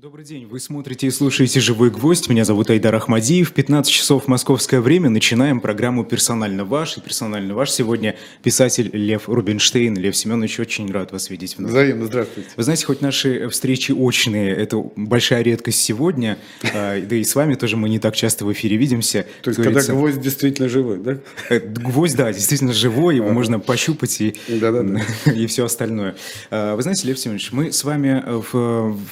Добрый день, вы смотрите и слушаете «Живой гвоздь». Меня зовут Айдар Ахмадиев. 15 часов московское время. Начинаем программу «Персонально ваш». И «Персонально ваш» сегодня писатель Лев Рубинштейн. Лев Семенович, очень рад вас видеть вновь. Взаимно, здравствуйте. Вы знаете, хоть наши встречи очные, это большая редкость сегодня, а, да и с вами тоже мы не так часто в эфире видимся. То есть, когда гвоздь действительно живой, да? Э, гвоздь, да, действительно живой, его можно пощупать и, и все остальное. А, вы знаете, Лев Семенович, мы с вами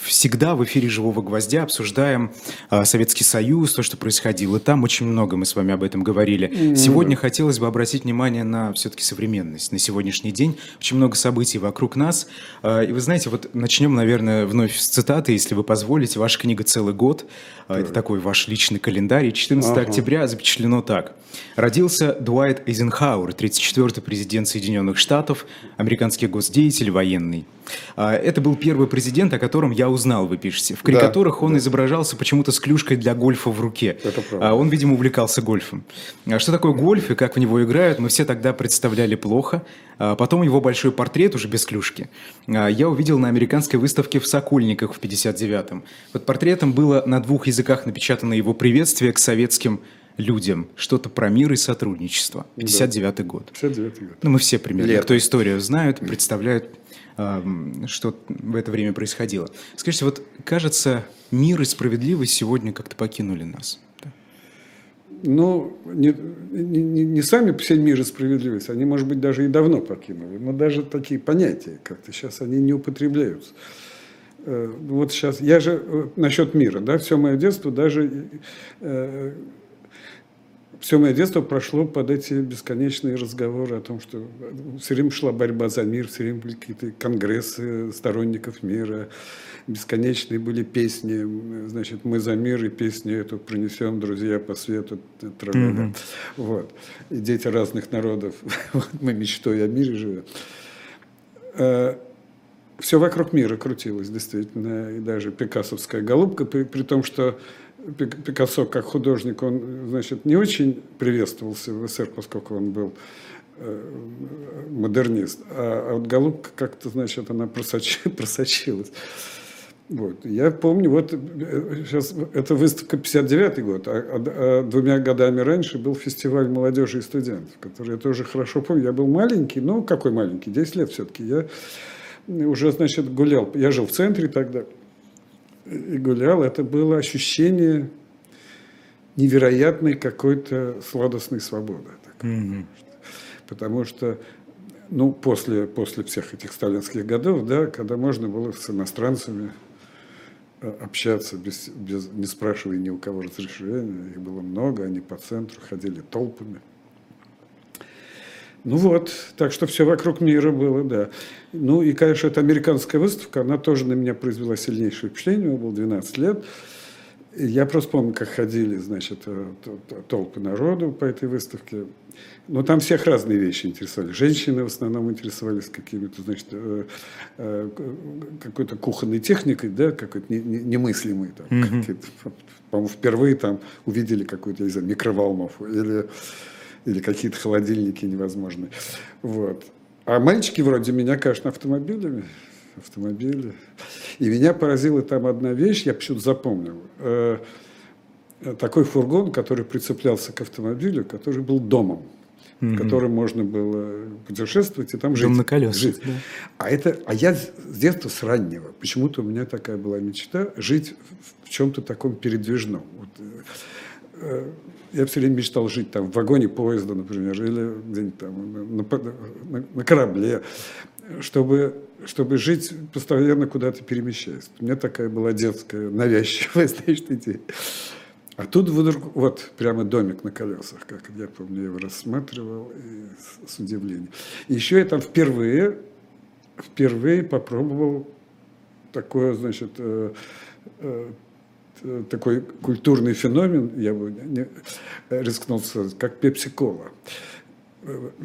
всегда в эфире эфире «Живого гвоздя» обсуждаем э, Советский Союз, то, что происходило там. Очень много мы с вами об этом говорили. Mm-hmm. Сегодня хотелось бы обратить внимание на все-таки современность, на сегодняшний день. Очень много событий вокруг нас. Э, и вы знаете, вот начнем, наверное, вновь с цитаты, если вы позволите. Ваша книга «Целый год» э, – это такой ваш личный календарь. 14 ага. октября запечатлено так. Родился Дуайт Эйзенхауэр, 34-й президент Соединенных Штатов, американский госдеятель, военный. Это был первый президент, о котором я узнал, вы пишете в карикатурах да, он да. изображался почему-то с клюшкой для гольфа в руке. Это правда. А он, видимо, увлекался гольфом. А что такое гольф и как в него играют, мы все тогда представляли плохо. А потом его большой портрет уже без клюшки я увидел на американской выставке в Сокольниках в 59-м. Под портретом было на двух языках напечатано его приветствие к советским людям. Что-то про мир и сотрудничество. 59-й год. 59 год. Ну, мы все примерно, Лето. кто историю знают, представляют что в это время происходило. Скажите, вот кажется, мир и справедливость сегодня как-то покинули нас. Ну, не, не, не сами себе мир и справедливость, они, может быть, даже и давно покинули, но даже такие понятия как-то сейчас они не употребляются. Э, вот сейчас, я же э, насчет мира, да, все мое детство даже э, все мое детство прошло под эти бесконечные разговоры о том, что все время шла борьба за мир, все время были какие-то конгрессы сторонников мира, бесконечные были песни, значит, мы за мир и песню эту принесем, друзья по свету, mm-hmm. вот, и дети разных народов, мы мечтой о мире живем. Э, все вокруг мира крутилось, действительно, и даже пикассовская голубка, при, при том, что Пикассо как художник, он, значит, не очень приветствовался в СССР, поскольку он был э, модернист. А, а вот Голубка как-то, значит, она просоч... просочилась. Вот. Я помню, вот сейчас э, это выставка 59 год, а, а, а двумя годами раньше был фестиваль молодежи и студентов, который я тоже хорошо помню. Я был маленький, ну какой маленький, 10 лет все-таки. Я уже, значит, гулял. Я жил в центре тогда гулял, это было ощущение невероятной какой-то сладостной свободы. Mm-hmm. Потому что ну, после, после всех этих сталинских годов, да, когда можно было с иностранцами э, общаться, без, без, не спрашивая ни у кого разрешения, их было много, они по центру ходили толпами. Ну вот, так что все вокруг мира было, да. Ну и, конечно, эта американская выставка, она тоже на меня произвела сильнейшее впечатление, мне было 12 лет. Я просто помню, как ходили, значит, э, толпы народу по этой выставке. Но там всех разные вещи интересовали. Женщины в основном интересовались какими-то, значит, э, э, какой-то кухонной техникой, да, какой-то немыслимой. Там, mm-hmm. По-моему, впервые там увидели какую-то, не знаю, микроволновку или или какие-то холодильники невозможные. Вот. А мальчики вроде меня, конечно, автомобилями, автомобили. И меня поразила там одна вещь, я почему-то запомнил. Э, такой фургон, который прицеплялся к автомобилю, который был домом, mm-hmm. в котором можно было путешествовать и там жить. Дом на колесах. Жить. Да. А, это, а я с детства, с раннего, почему-то у меня такая была мечта жить в чем-то таком передвижном. Вот, э, я все время мечтал жить там в вагоне поезда, например, или где-нибудь там на, на, на корабле, чтобы, чтобы жить постоянно куда-то перемещаясь. У меня такая была детская, навязчивая, знаешь, идея. А тут вдруг, вот прямо домик на колесах, как я помню, я его рассматривал и с, с удивлением. И еще я там впервые, впервые попробовал такое, значит, э, Э, такой культурный феномен, я бы не рискнул сказать, как пепси-кола.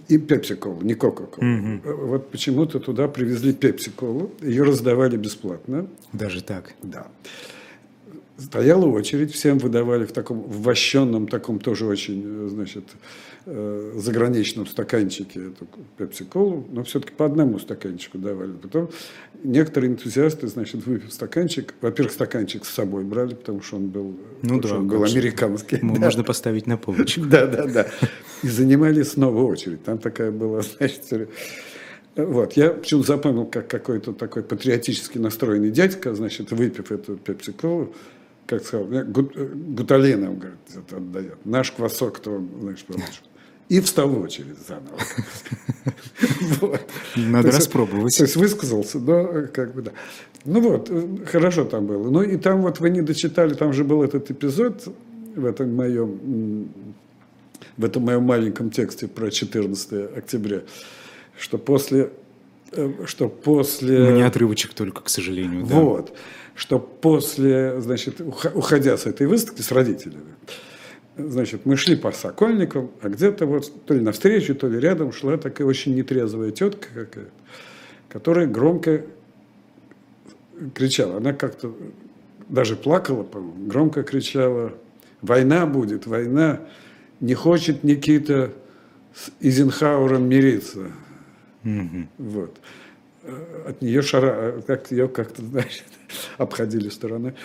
И пепси-колу, не кока-колу. Угу. Вот почему-то туда привезли пепси-колу, ее раздавали бесплатно. Даже так? Да. стояла очередь, всем выдавали в таком вощенном, таком тоже очень, значит, э, заграничном стаканчике эту пепси-колу, но все-таки по одному стаканчику давали. Потом некоторые энтузиасты, значит, выпив стаканчик, во-первых, стаканчик с собой брали, потому что он был, ну, да, он был американский. да. Можно поставить на полочку. Да, да, да. И занимали снова очередь. Там такая была, значит, вот, я почему запомнил, как какой-то такой патриотически настроенный дядька, значит, выпив эту пепси-колу, как сказал, гут, гуталин нам, говорит, это отдает. Наш квасок, он, знаешь, получит. И встал в очередь заново. Надо распробовать. То есть высказался, но как бы да. Ну вот, хорошо там было. Ну и там вот вы не дочитали, там же был этот эпизод в этом моем, в этом моем маленьком тексте про 14 октября что после э, что после... Ну, не отрывочек только, к сожалению. Да. Вот. Что после, значит, уходя с этой выставки с родителями, значит, мы шли по Сокольникам, а где-то вот то ли навстречу, то ли рядом шла такая очень нетрезвая тетка какая-то, которая громко кричала. Она как-то даже плакала, по-моему, громко кричала, война будет, война, не хочет Никита с Изенхауэром мириться. Угу. Вот. От нее шара, как ее как-то, знаешь, обходили стороны.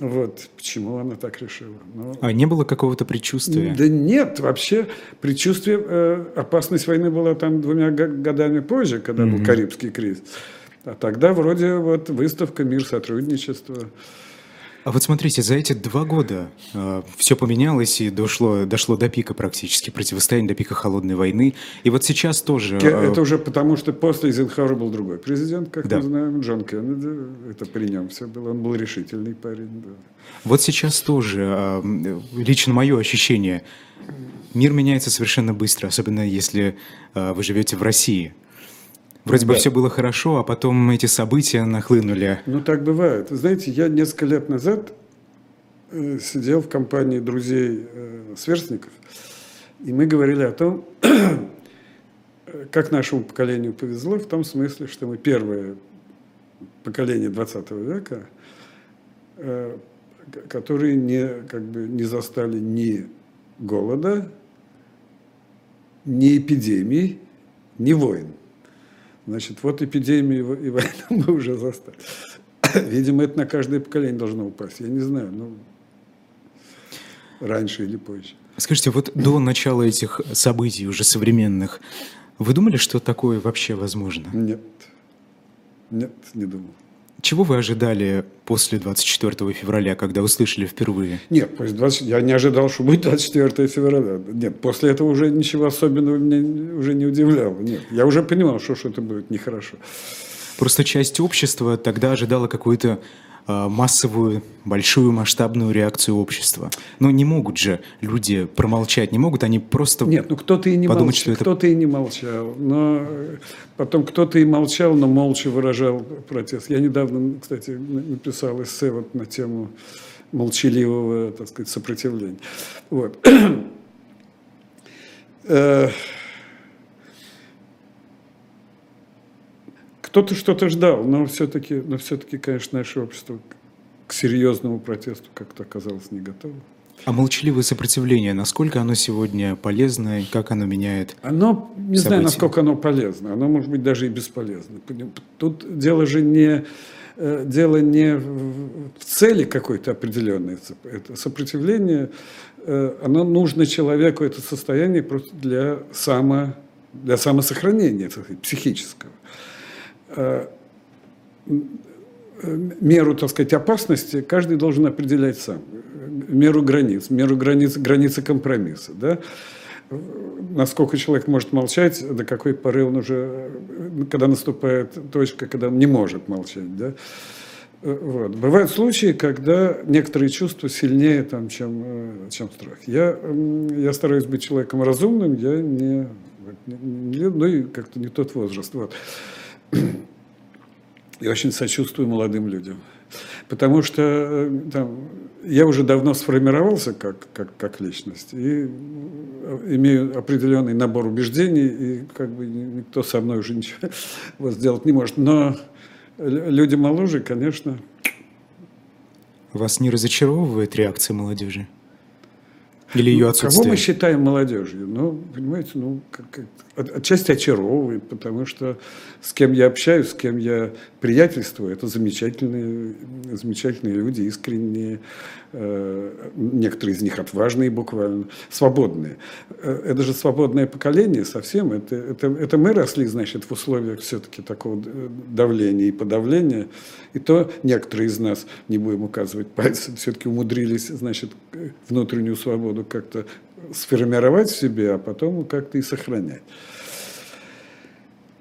Вот почему она так решила. Но... А не было какого-то предчувствия? Да нет, вообще предчувствие, э, опасность войны была там двумя годами позже, когда mm был Карибский кризис. А тогда вроде вот выставка «Мир сотрудничества». А вот смотрите, за эти два года э, все поменялось и дошло, дошло до пика практически, противостояние до пика холодной войны. И вот сейчас тоже... Э, это уже потому, что после Эйзенхауэра был другой президент, как да. мы знаем, Джон Кеннеди. Это при нем все было. Он был решительный парень. Да. Вот сейчас тоже, э, лично мое ощущение, мир меняется совершенно быстро, особенно если э, вы живете в России. Вроде да. бы все было хорошо, а потом эти события нахлынули. Ну, так бывает. Знаете, я несколько лет назад э, сидел в компании друзей э, сверстников, и мы говорили о том, как нашему поколению повезло, в том смысле, что мы первое поколение 20 века, э, которые не, как бы, не застали ни голода, ни эпидемий, ни войн. Значит, вот эпидемию и войну мы уже застали. Видимо, это на каждое поколение должно упасть. Я не знаю, ну, раньше или позже. Скажите, вот до начала этих событий уже современных, вы думали, что такое вообще возможно? Нет. Нет, не думал. Чего вы ожидали после 24 февраля, когда услышали впервые? Нет, после 20... я не ожидал, что будет 24 февраля. Нет, после этого уже ничего особенного меня уже не удивляло. Нет, я уже понимал, что что-то будет нехорошо. Просто часть общества тогда ожидала какой-то Э, массовую, большую масштабную реакцию общества. Но не могут же люди промолчать, не могут они просто Нет, ну кто-то и не подумать, молчал, что это... кто-то и не молчал, но потом кто-то и молчал, но молча выражал протест. Я недавно, кстати, написал эссе вот на тему молчаливого, так сказать, сопротивления. Вот. Кто-то что-то ждал, но все-таки, но все-таки, конечно, наше общество к серьезному протесту как-то оказалось не готово. А молчаливое сопротивление, насколько оно сегодня полезно и как оно меняет? Оно, не события? знаю, насколько оно полезно. Оно может быть даже и бесполезно. Тут дело же не э, дело не в цели какой-то определенной. Это сопротивление, э, оно нужно человеку, это состояние просто для, само, для самосохранения психического. Э, меру, так сказать, опасности каждый должен определять сам. Меру границ, меру границ, границы компромисса. Да? Насколько человек может молчать, до какой поры он уже, когда наступает точка, когда он не может молчать. Да? Вот. Бывают случаи, когда некоторые чувства сильнее, там, чем, э, чем страх. Я, я стараюсь быть человеком разумным, я не, не ну и как-то не тот возраст. Вот. Я очень сочувствую молодым людям. Потому что э, там, я уже давно сформировался как, как, как личность и э, имею определенный набор убеждений, и как бы никто со мной уже ничего сделать не может. Но люди моложе, конечно, Вас не разочаровывает реакция молодежи? Или ее отсутствие? Кого мы считаем молодежью? Ну, понимаете, ну, как, отчасти очаровывает, потому что с кем я общаюсь, с кем я приятельствую, это замечательные, замечательные люди, искренние, э, некоторые из них отважные буквально, свободные. Э, это же свободное поколение совсем, это, это, это мы росли, значит, в условиях все-таки такого давления и подавления, и то некоторые из нас, не будем указывать пальцем, все-таки умудрились, значит, внутреннюю свободу как-то сформировать в себе, а потом как-то и сохранять.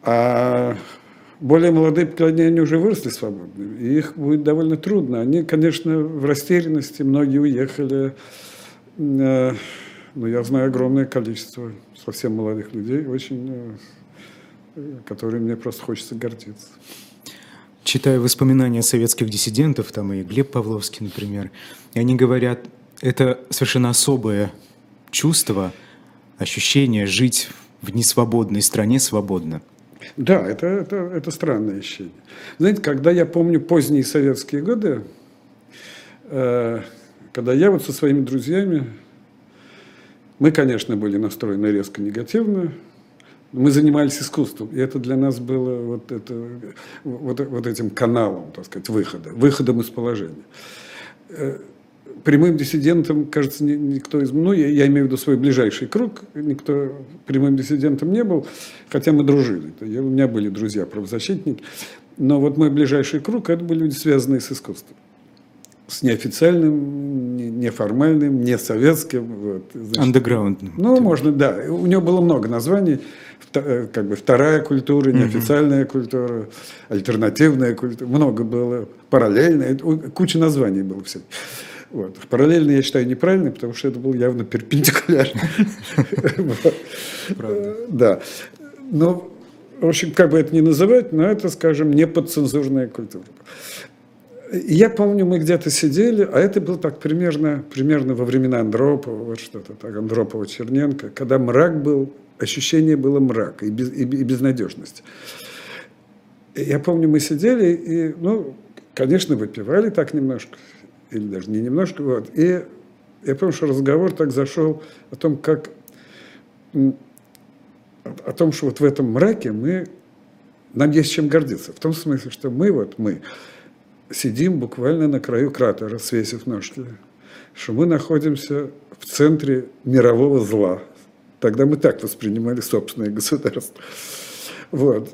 А более молодые поколения, они уже выросли свободными, и их будет довольно трудно. Они, конечно, в растерянности, многие уехали. Э, но я знаю огромное количество совсем молодых людей, очень, э, которые мне просто хочется гордиться. Читаю воспоминания советских диссидентов, там и Глеб Павловский, например, и они говорят, это совершенно особое чувство, ощущение жить в несвободной стране свободно. Да, это, это, это странное ощущение. Знаете, когда я помню поздние советские годы, э, когда я вот со своими друзьями, мы, конечно, были настроены резко негативно, мы занимались искусством, и это для нас было вот, это, вот, вот этим каналом, так сказать, выхода, выходом из положения. Э, прямым диссидентом, кажется, никто из... Ну, я, я имею в виду свой ближайший круг, никто прямым диссидентом не был, хотя мы дружили. Я, у меня были друзья правозащитники, но вот мой ближайший круг – это были люди, связанные с искусством. С неофициальным, неформальным, не советским. Вот, Андеграундным. Ну, типа. можно, да. У него было много названий. Э, как бы вторая культура, неофициальная угу. культура, альтернативная культура. Много было. Параллельная. Куча названий было все. Вот. Параллельно я считаю неправильно, потому что это было явно перпендикулярно. Да. Но, в общем, как бы это ни называть, но это, скажем, не подцензурная культура. Я помню, мы где-то сидели, а это было так примерно, примерно во времена Андропова, вот что-то так, Андропова, Черненко, когда мрак был, ощущение было мрака и, без, и, и безнадежности. Я помню, мы сидели и, ну, конечно, выпивали так немножко, или даже не немножко, вот. И я помню, что разговор так зашел о том, как о том, что вот в этом мраке мы, нам есть чем гордиться. В том смысле, что мы, вот мы, сидим буквально на краю кратера, свесив ножки, что мы находимся в центре мирового зла. Тогда мы так воспринимали собственное государство. Вот.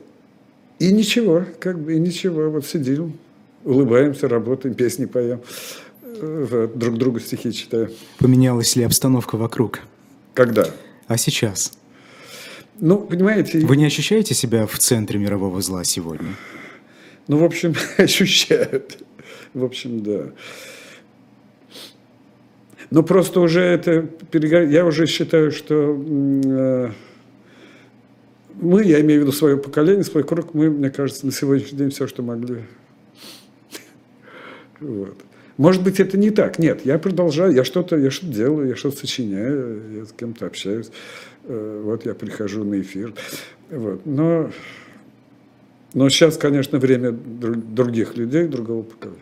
И ничего, как бы, и ничего, вот сидим, улыбаемся, работаем, песни поем друг другу стихи читаю. Поменялась ли обстановка вокруг? Когда? А сейчас? Ну, понимаете... Вы не ощущаете себя в центре мирового зла сегодня? Ну, в общем, ощущают. В общем, да. Но просто уже это... Я уже считаю, что э, мы, я имею в виду свое поколение, свой круг, мы, мне кажется, на сегодняшний день все, что могли. Вот. Может быть, это не так. Нет, я продолжаю, я что-то я что делаю, я что-то сочиняю, я с кем-то общаюсь. Э, вот я прихожу на эфир. Вот. Но, но сейчас, конечно, время других людей, другого поколения.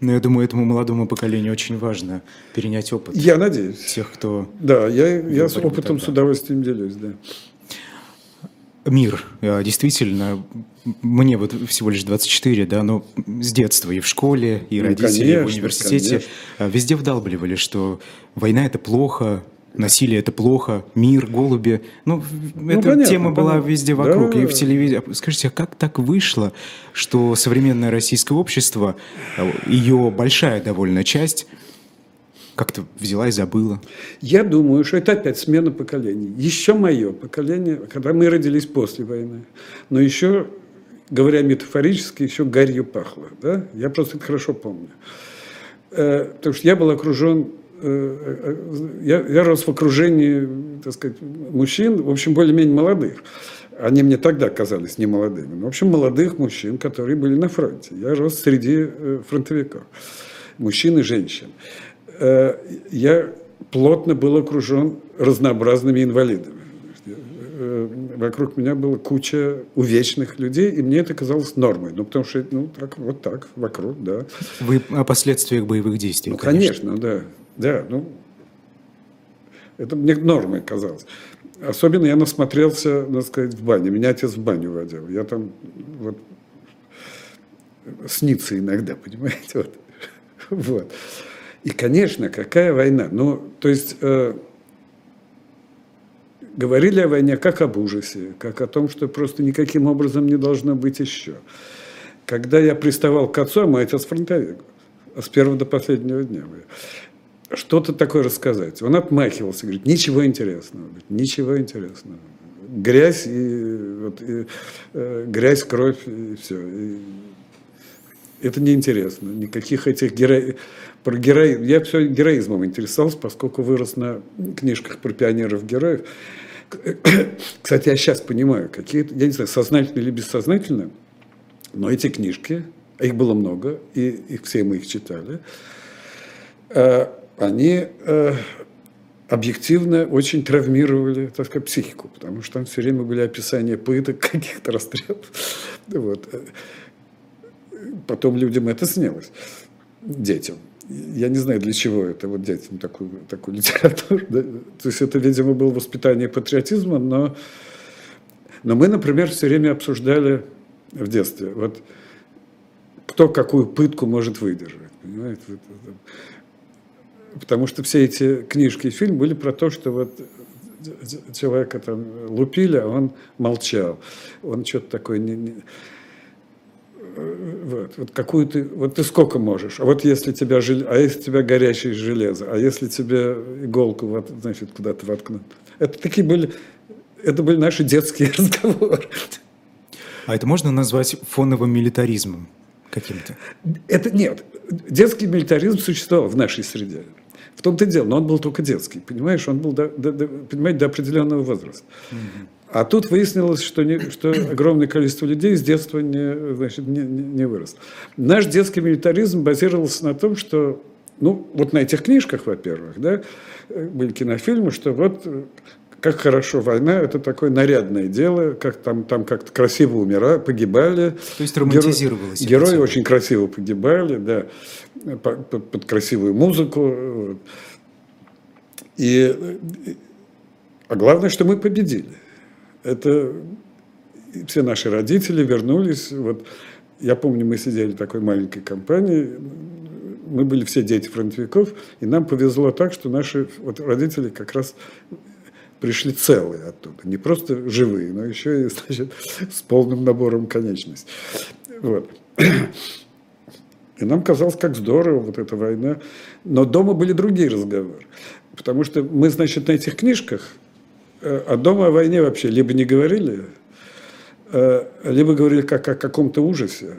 Но я думаю, этому молодому поколению очень важно перенять опыт. Я надеюсь. Тех, кто... Да, я, я с опытом тогда. с удовольствием делюсь, да мир. А, действительно, мне вот всего лишь 24, да, но с детства и в школе, и ну, родители, конечно, в университете конечно. А, везде вдалбливали, что война это плохо, насилие это плохо, мир, голуби. Ну, ну эта понятно, тема была понятно. везде вокруг, да. и в телевизоре. Скажите, а как так вышло, что современное российское общество, а, ее большая довольно часть, как-то взяла и забыла. Я думаю, что это опять смена поколений. Еще мое поколение, когда мы родились после войны, но еще, говоря метафорически, еще гарью пахло. Да? Я просто это хорошо помню. Э, потому что я был окружен э, э, я, я рос в окружении, так сказать, мужчин, в общем, более-менее молодых. Они мне тогда казались не молодыми. Но, в общем, молодых мужчин, которые были на фронте. Я рос среди фронтовиков. Мужчин и женщин. Я плотно был окружен разнообразными инвалидами. Э, вокруг меня была куча увечных людей, и мне это казалось нормой. Ну, потому что, ну, так, вот так, вокруг, да. Вы о последствиях боевых действий, Ну, конечно, конечно да. Да, ну, это мне нормой казалось. Особенно я насмотрелся, надо сказать, в бане. Меня отец в баню водил. Я там вот снится иногда, понимаете? Вот. вот. И, конечно, какая война? Ну, то есть э, говорили о войне как об ужасе, как о том, что просто никаким образом не должно быть еще. Когда я приставал к отцу, а мой отец фронтовик, с первого до последнего дня, что-то такое рассказать. Он отмахивался, говорит, ничего интересного, ничего интересного. Грязь, и, вот, и, э, грязь, кровь, и все. И это неинтересно. Никаких этих героев... Про герои... Я все героизмом интересовался, поскольку вырос на книжках про пионеров-героев. Кстати, я сейчас понимаю, какие я не знаю, сознательно или бессознательно, но эти книжки, их было много, и их все мы их читали, э, они э, объективно очень травмировали, так сказать, психику, потому что там все время были описания пыток, каких-то расстрелов. Вот. Потом людям это снилось, детям. Я не знаю, для чего это вот детям такую, такую литературу. Да? То есть это, видимо, было воспитание патриотизма, но, но мы, например, все время обсуждали в детстве, вот кто какую пытку может выдержать. Понимаете? Потому что все эти книжки и фильм были про то, что вот человека там лупили, а он молчал. Он что-то такое не, не вот, вот какую ты, вот ты сколько можешь, а вот если тебя, а если тебя горячее железо, а если тебе иголку, вот, значит, куда-то воткнут. Это такие были, это были наши детские разговоры. А это можно назвать фоновым милитаризмом каким-то? Это нет. Детский милитаризм существовал в нашей среде. В том-то и дело, но он был только детский, понимаешь, он был до, до, до, понимаете, до определенного возраста. Угу. А тут выяснилось, что, не, что огромное количество людей с детства не, значит, не, не, выросло. Наш детский милитаризм базировался на том, что, ну, вот на этих книжках, во-первых, да, были кинофильмы, что вот как хорошо война, это такое нарядное дело, как там, там как-то красиво умирали, погибали. То есть романтизировалось. Герои, герои очень красиво погибали, да, под, под красивую музыку. И, а главное, что мы победили это все наши родители вернулись. Вот я помню, мы сидели в такой маленькой компании, мы были все дети фронтовиков, и нам повезло так, что наши вот родители как раз пришли целые оттуда, не просто живые, но еще и значит, с полным набором конечностей. Вот. И нам казалось, как здорово вот эта война. Но дома были другие разговоры. Потому что мы, значит, на этих книжках о дома о войне вообще либо не говорили, э, либо говорили как о каком-то ужасе.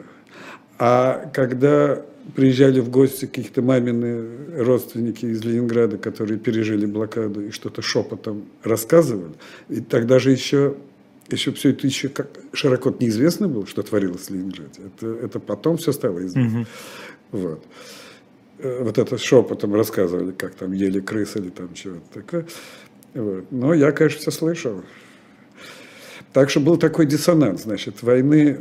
А когда приезжали в гости какие-то мамины родственники из Ленинграда, которые пережили блокаду и что-то шепотом рассказывали, и тогда же еще, еще все это еще как широко неизвестно было, что творилось в Ленинграде. Это, это потом все стало известно. Угу. Вот. Э, вот это шепотом рассказывали, как там ели крысы или там чего-то такое. Вот. Но я, конечно, все слышал. Так что был такой диссонанс, значит, войны,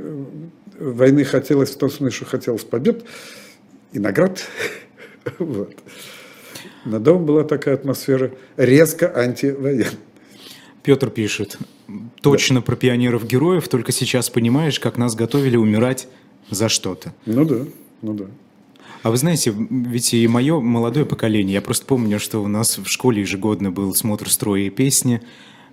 войны хотелось в том смысле, что хотелось побед и наград. вот. На дом была такая атмосфера резко антивоенная. Петр пишет, точно да. про пионеров-героев, только сейчас понимаешь, как нас готовили умирать за что-то. Ну да, ну да. А вы знаете, ведь и мое молодое поколение, я просто помню, что у нас в школе ежегодно был смотр строя и песни,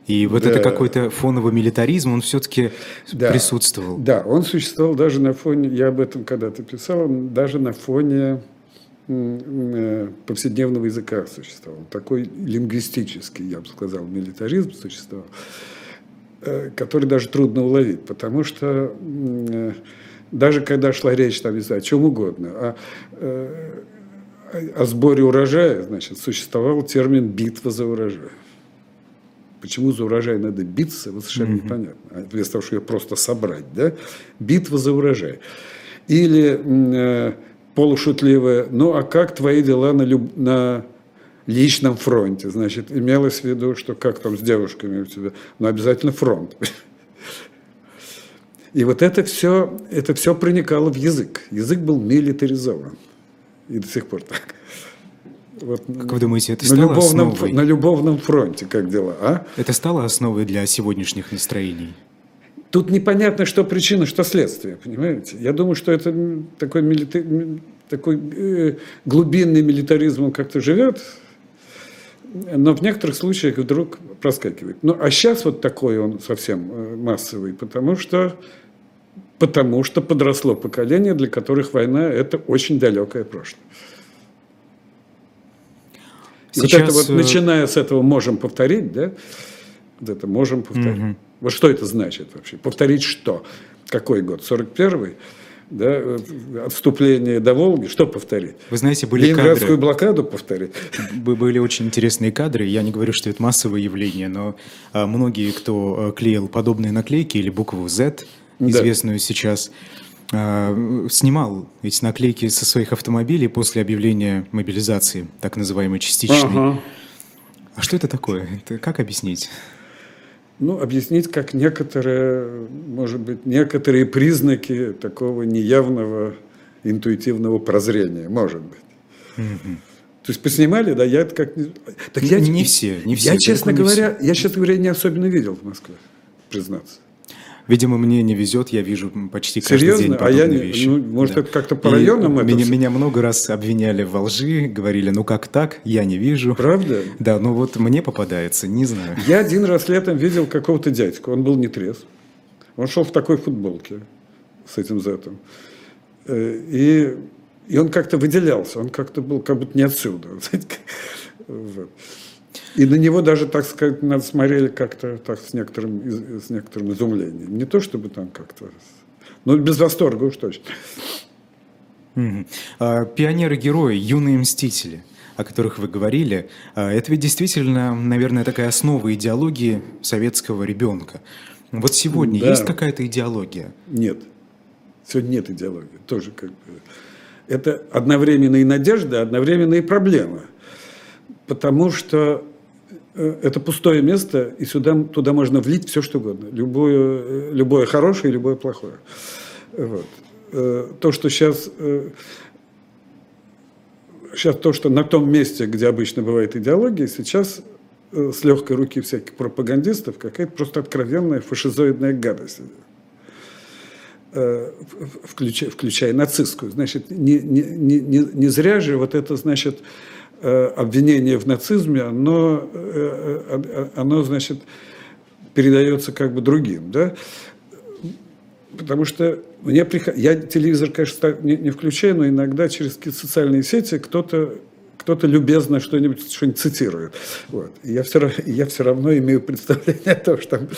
и вот да. это какой-то фоновый милитаризм, он все-таки да. присутствовал. Да, он существовал даже на фоне, я об этом когда-то писал, даже на фоне э, повседневного языка существовал. Такой лингвистический, я бы сказал, милитаризм существовал, э, который даже трудно уловить, потому что э, даже когда шла речь, там, не знаю, о чем угодно, о, э, о сборе урожая, значит, существовал термин «битва за урожай». Почему за урожай надо биться, вот совершенно mm-hmm. непонятно. А вместо того, чтобы ее просто собрать, да? Битва за урожай. Или э, полушутливая, ну а как твои дела на, люб... на личном фронте. Значит, имелось в виду, что как там с девушками у тебя, но обязательно фронт. И вот это все, это все проникало в язык. Язык был милитаризован. И до сих пор так. Вот как вы думаете, это на стало любовном, основой? На любовном фронте, как дела, а? Это стало основой для сегодняшних настроений? Тут непонятно, что причина, что следствие, понимаете? Я думаю, что это такой, милита... такой э, глубинный милитаризм, он как-то живет, но в некоторых случаях вдруг проскакивает. Ну, а сейчас вот такой он совсем э, массовый, потому что, потому что подросло поколение, для которых война – это очень далекое прошлое. Сейчас... Вот это вот, э, начиная с этого можем повторить, да? Вот это можем повторить. Угу. Вот что это значит вообще? Повторить что? Какой год? 41-й? Да, отступление до Волги, что повторить? Вы знаете, были Ленинградскую кадры, блокаду повторить? Были очень интересные кадры. Я не говорю, что это массовое явление, но а, многие, кто а, клеил подобные наклейки или букву Z, известную да. сейчас, а, снимал эти наклейки со своих автомобилей после объявления мобилизации, так называемой частичной. Ага. А что это такое? Это как объяснить? Ну, объяснить как некоторые, может быть, некоторые признаки такого неявного интуитивного прозрения, может быть. Угу. То есть поснимали, да, я это как... Так я, не все, не все. Я, честно говоря, все. я, честно говоря, не особенно видел в Москве, признаться. Видимо, мне не везет, я вижу почти каждый Серьезно? день подобные а я, вещи. Ну, может, да. это как-то по районам? Это... Меня, меня много раз обвиняли во лжи, говорили, ну как так, я не вижу. Правда? Да, ну вот мне попадается, не знаю. Я один раз летом видел какого-то дядьку, он был не трезв. Он шел в такой футболке с этим зетом. Э, и, и он как-то выделялся, он как-то был как будто не отсюда. Вот. И на него даже, так сказать, надо смотрели как-то так с некоторым, с некоторым изумлением. Не то чтобы там как-то, но без восторга уж точно. Угу. Пионеры-герои, юные мстители, о которых вы говорили, а, это ведь действительно, наверное, такая основа идеологии советского ребенка. Вот сегодня да. есть какая-то идеология? Нет. Сегодня нет идеологии. Тоже как бы... Это одновременно и надежда, одновременно и проблема. Потому что Э, это пустое место, и сюда, туда можно влить все, что угодно. Любое, э, любое хорошее любое плохое. Вот. Э, то, что сейчас, сейчас то, что на том месте, где обычно бывает идеология, сейчас с легкой руки всяких пропагандистов какая-то просто откровенная фашизоидная гадость включая, включая нацистскую. Значит, не, не, не, не зря же вот это, значит, Э, обвинение в нацизме, оно, э, э, оно, значит, передается как бы другим, да? Потому что мне приход... я телевизор, конечно, не, не включаю, но иногда через социальные сети кто-то кто-то любезно что-нибудь что цитирует. Вот. Я все, я все равно имею представление о том, что там э,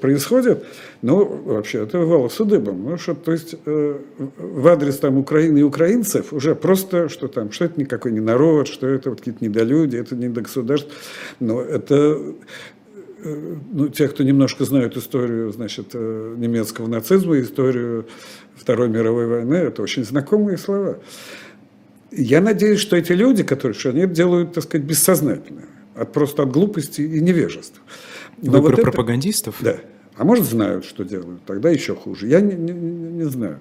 происходит. Ну, вообще, это волосы дыбом. Ну, что, то есть э, в адрес там Украины и украинцев уже просто, что там, что это никакой не народ, что это вот какие-то недолюди, это не до государств. Но это э, ну, те, кто немножко знают историю, значит, э, немецкого нацизма, историю Второй мировой войны, это очень знакомые слова. Я надеюсь, что эти люди, которые что они это делают, так сказать, бессознательно, от, просто от глупости и невежества. Но Вы вот про это, пропагандистов? Да. А может, знают, что делают, тогда еще хуже. Я не, не, не знаю.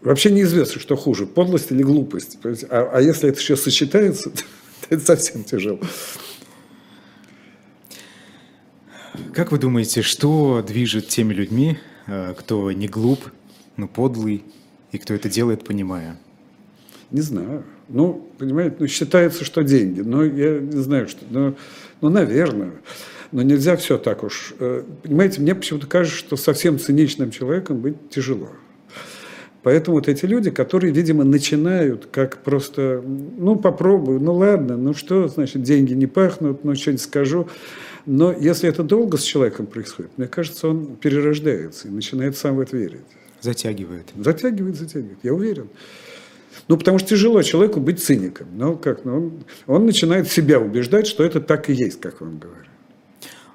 Вообще неизвестно, что хуже, подлость или глупость. А, а если это еще сочетается, то это совсем тяжело. Как вы думаете, что движет теми людьми, э, кто не глуп, но подлый, и кто это делает, понимая? Не знаю. Ну, понимаете, ну, считается, что деньги. Но я не знаю, что. Ну, ну наверное. Но нельзя все так уж. Э, понимаете, мне почему-то кажется, что совсем циничным человеком быть тяжело. Поэтому вот эти люди, которые, видимо, начинают как просто, ну, попробую, ну, ладно, ну, что, значит, деньги не пахнут, ну, что-нибудь скажу. Но если это долго с человеком происходит, мне кажется, он перерождается и начинает сам в это верить. Затягивает. Затягивает, затягивает, я уверен. Ну, потому что тяжело человеку быть циником. Ну, как, ну, он, он начинает себя убеждать, что это так и есть, как вам говорю.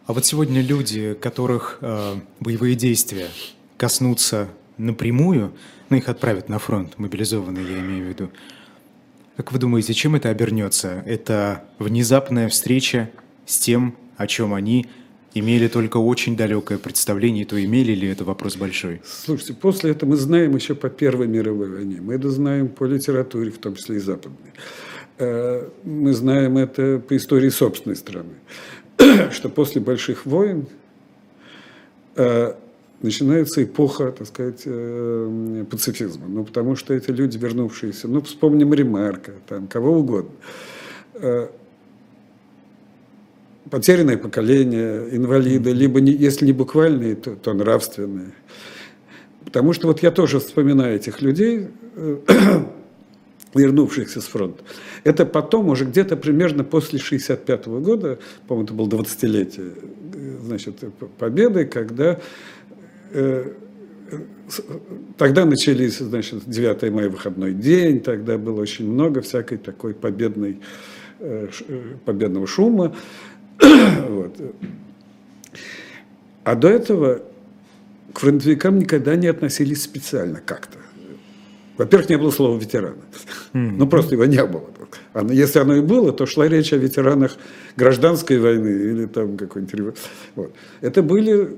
А вот сегодня люди, которых э, боевые действия коснутся напрямую, ну, их отправят на фронт, мобилизованные, я имею в виду, Как вы думаете, чем это обернется? Это внезапная встреча с тем, о чем они имели только очень далекое представление, то имели ли это вопрос большой? Слушайте, после этого мы знаем еще по Первой мировой войне, мы это знаем по литературе, в том числе и западной. Э, мы знаем это по истории собственной страны, что после больших войн э, начинается эпоха, так сказать, э, пацифизма. Ну, потому что эти люди, вернувшиеся, ну, вспомним Ремарка, там, кого угодно, потерянное поколение, инвалиды, либо, не, если не буквальные, то, то нравственные. Потому что вот я тоже вспоминаю этих людей, вернувшихся с фронта. Это потом, уже где-то примерно после 1965 года, по-моему, это было 20-летие значит, победы, когда э, Тогда начались, значит, 9 мая выходной день, тогда было очень много всякой такой победной, э, э, победного шума. вот. А до этого к фронтовикам никогда не относились специально как-то. Во-первых, не было слова ветерана. Mm-hmm. Ну, просто его не было. Если оно и было, то шла речь о ветеранах гражданской войны или там какой-нибудь... Вот. Это были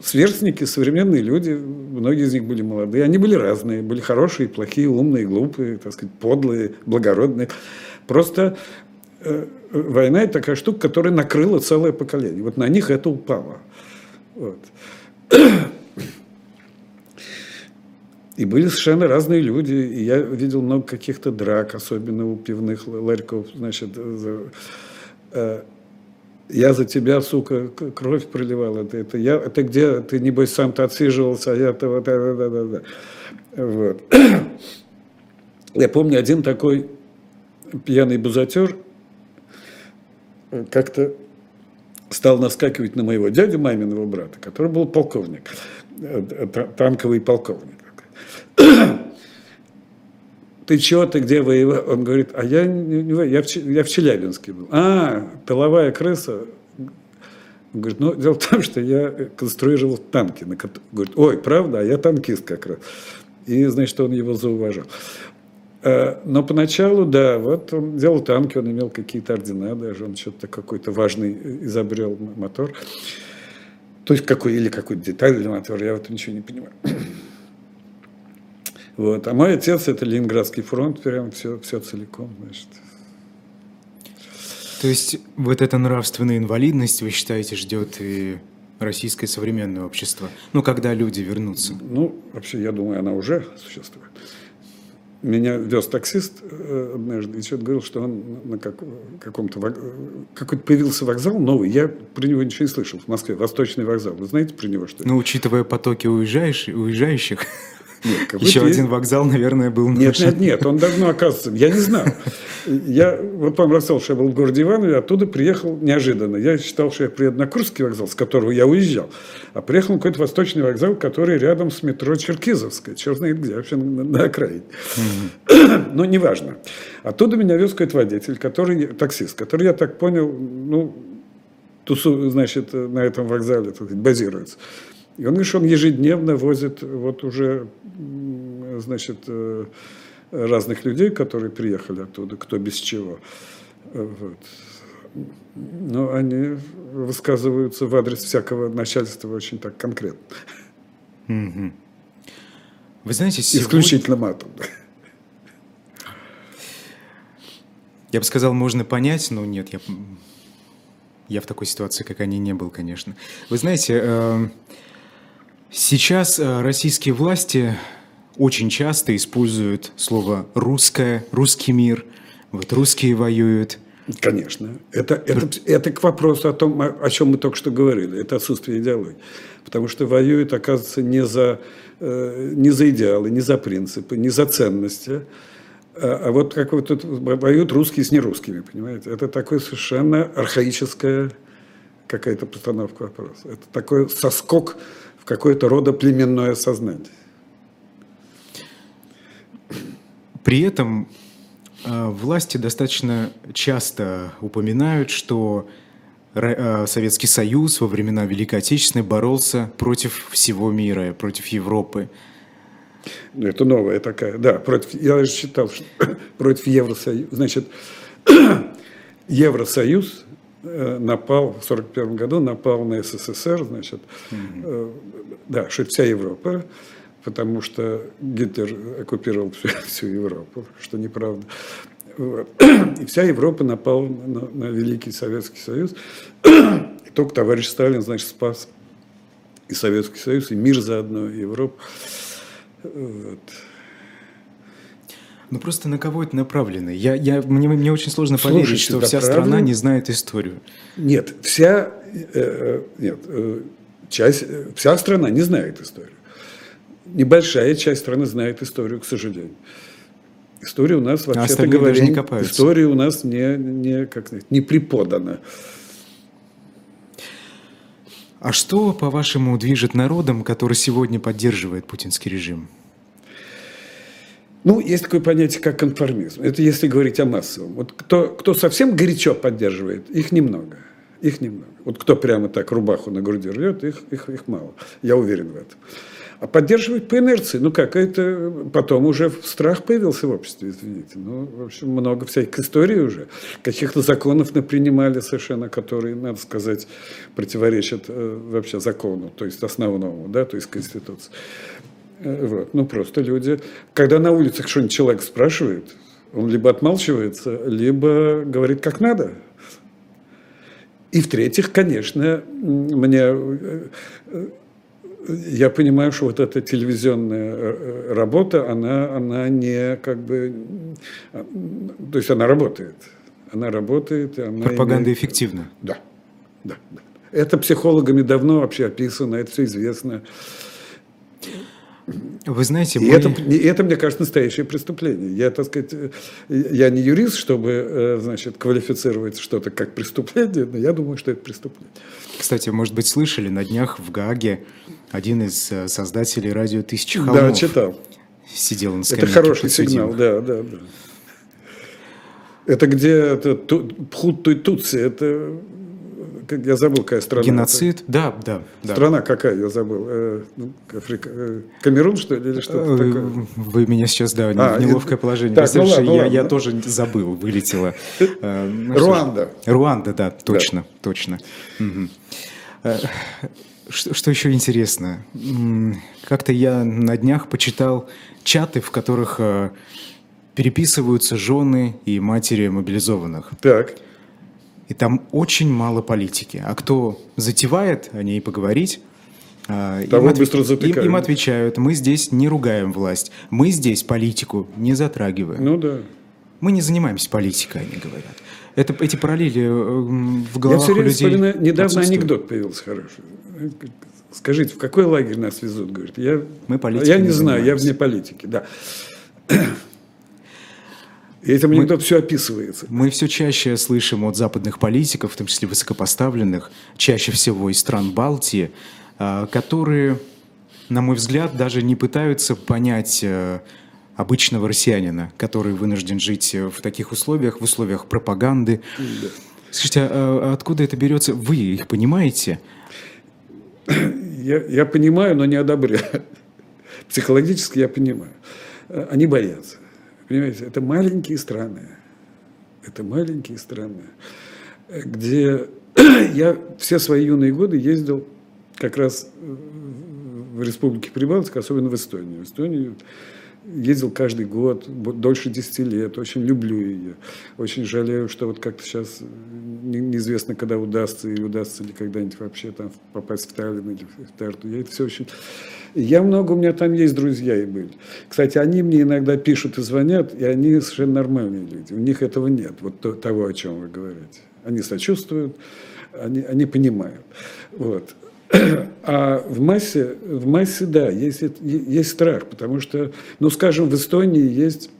сверстники, современные люди, многие из них были молодые, они были разные, были хорошие, плохие, умные, глупые, так сказать, подлые, благородные. Просто э, война – это такая штука, которая накрыла целое поколение. Вот на них это упало. Вот. И были совершенно разные люди. И я видел много каких-то драк, особенно у пивных ларьков. Значит, за, э, я за тебя, сука, кровь проливал. Это, это, я, это где? Ты, небось, сам-то отсиживался, а я-то вот... Да, да, да, да. Вот. Я помню один такой пьяный бузатер как-то стал наскакивать на моего дядю, маминого брата, который был полковник, э, танковый полковник ты чего, ты где воевал? Он говорит, а я, не, я, в, я в Челябинске был. А, тыловая крыса. Он говорит, ну, дело в том, что я конструировал танки. На, говорит, ой, правда, а я танкист как раз. И, значит, он его зауважал. А, но поначалу, да, вот он делал танки, он имел какие-то ордена даже, он что-то какой-то важный изобрел мотор. То есть какой, или какую-то деталь для мотора, я в этом ничего не понимаю. Вот. А мой отец это Ленинградский фронт, прям все, все целиком, значит. То есть вот эта нравственная инвалидность, вы считаете, ждет и российское современное общество? Ну, когда люди вернутся? Ну, вообще, я думаю, она уже существует. Меня вез таксист э, однажды и что-то говорил, что он на как, каком-то какой-то появился вокзал новый. Я про него ничего не слышал в Москве. Восточный вокзал. Вы знаете про него что? Ну, учитывая потоки уезжающих, уезжающих нет, Еще есть... один вокзал, наверное, был Нет, нет, нет, он давно оказывается, я не знал. Я, вот вам рассказал, что я был в городе Иванове, оттуда приехал неожиданно. Я считал, что я приеду на Курский вокзал, с которого я уезжал, а приехал на какой-то восточный вокзал, который рядом с метро Черкизовская, черт знает где, вообще на, на окраине. Но неважно. Оттуда меня вез какой-то водитель, который, таксист, который, я так понял, ну, тусу, значит, на этом вокзале так сказать, базируется. И он что он ежедневно возит вот уже, значит, э, разных людей, которые приехали оттуда, кто без чего. Вот. Но они высказываются в адрес всякого начальства очень так конкретно. Угу. Вы знаете, сегодня... Исключительно матом. Я бы сказал, можно понять, но нет, я, я в такой ситуации, как они, не был, конечно. Вы знаете, э, Сейчас э, российские власти очень часто используют слово «русское», «русский мир», вот «русские воюют». Конечно. Это, это, это к вопросу о том, о чем мы только что говорили. Это отсутствие идеологии. Потому что воюют, оказывается, не за, э, не за идеалы, не за принципы, не за ценности. А, а вот как вот тут воюют русские с нерусскими, понимаете? Это такое совершенно архаическая какая-то постановка вопроса. Это такой соскок в какое-то рода племенное сознание. При этом э, власти достаточно часто упоминают, что э, Советский Союз во времена Великой Отечественной боролся против всего мира, против Европы. Ну, это новая такая, да, против, я даже читал, что против Евросоюза, значит, Евросоюз напал в 1941 году, напал на СССР, значит, mm да, что вся Европа, потому что Гитлер оккупировал всю, всю Европу, что неправда. И вся Европа напала на, на Великий Советский Союз. И только товарищ Сталин, значит, спас и Советский Союз, и мир заодно, и Европу. Вот. Ну просто на кого это направлено? Я, я, мне, мне очень сложно поверить, Слушайте, что вся страна не знает историю. Нет, вся, э, э нет, э, часть, э, вся страна не знает историю. Небольшая часть страны знает историю, к сожалению. История у нас, а вообще-то говоря, не история у нас не, не, как сказать, не преподана. А что, по-вашему, движет народом, который сегодня поддерживает путинский режим? Ну, есть такое понятие, как конформизм. Это если говорить о массовом. Вот кто, кто совсем горячо поддерживает, их немного. Их немного. Вот кто прямо так рубаху на груди рвет, их, их, их мало. Я уверен в этом. А поддерживать по инерции, ну как, это потом уже страх появился в обществе, извините. Ну, в общем, много всяких историй уже. Каких-то законов принимали совершенно, которые, надо сказать, противоречат э, вообще закону, то есть основному, да, то есть Конституции. Э, вот. Ну, просто люди, когда на улицах что-нибудь человек спрашивает, он либо отмалчивается, либо говорит как надо. И в-третьих, конечно, мне э, я понимаю, что вот эта телевизионная э, работа, она, она не как бы, то есть она работает, она работает. Она Пропаганда имеет... эффективна. Да, да, да. Это психологами давно вообще описано, это все известно. Вы знаете, и, мы... это, и это, мне кажется, настоящее преступление. Я, так сказать, я не юрист, чтобы, э, значит, квалифицировать что-то как преступление, но я думаю, что это преступление. Кстати, может быть, слышали, на днях в Гааге один из э, создателей радио «Тысячи холмов». Да, читал. Сидел на скамейке Это хороший сигнал, да, да, да. Это где это, Пхут Тутси, это я забыл, какая страна. Геноцид, да, да, да. Страна какая, я забыл. Э, ну, Африка, э, Камерун, что ли, или что-то э, такое? Вы меня сейчас, да, а, в неловкое положение. Так, ну, ладно, я, ладно. я тоже забыл, вылетело. Э, ну, Руанда. Руанда, да, точно, да. точно. Угу. Что, что еще интересно? Как-то я на днях почитал чаты, в которых переписываются жены и матери мобилизованных. Так. И там очень мало политики. А кто затевает о ней поговорить, а, им, быстро им, им отвечают, мы здесь не ругаем власть, мы здесь политику не затрагиваем. Ну да. Мы не занимаемся политикой, они говорят. Это, эти параллели э, в головах Я все время людей вспоминаю, недавно анекдот появился хороший. Скажите, в какой лагерь нас везут? Говорит, я, мы я не, не знаю, я вне политики, да. И этим анекдот все описывается. Мы все чаще слышим от западных политиков, в том числе высокопоставленных, чаще всего из стран Балтии, а, которые, на мой взгляд, даже не пытаются понять э, обычного россиянина, который вынужден жить в таких условиях, в условиях пропаганды. Да. Скажите, а, а откуда это берется? Вы их понимаете? Я, я понимаю, но не одобряю. Психологически я понимаю. Они боятся. Понимаете, это маленькие страны. Это маленькие страны, где я все свои юные годы ездил как раз в Республике Прибалтика, особенно в Эстонию. В Эстонию ездил каждый год, дольше 10 лет, очень люблю ее. Очень жалею, что вот как-то сейчас неизвестно, когда удастся, или удастся ли когда-нибудь вообще там попасть в Таллин или в Тарту. Я это все очень... Я много, у меня там есть друзья и были. Кстати, они мне иногда пишут и звонят, и они совершенно нормальные люди. У них этого нет, вот того, о чем вы говорите. Они сочувствуют, они, они понимают. Вот. А в массе, в массе, да, есть, есть страх, потому что, ну, скажем, в Эстонии есть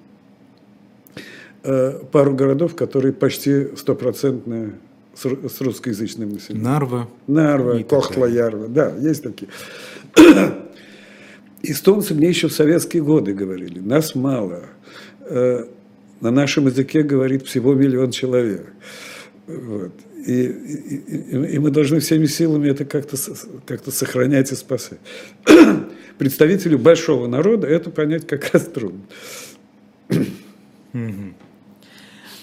э, пару городов, которые почти стопроцентно с, с русскоязычным населением. Нарва. Нарва, Кохтла-Ярва, да, есть такие. Эстонцы мне еще в советские годы говорили, нас мало. Э, на нашем языке говорит всего миллион человек. Вот. И, и, и мы должны всеми силами это как-то как сохранять и спасать. представителю большого народа это понять как раз трудно.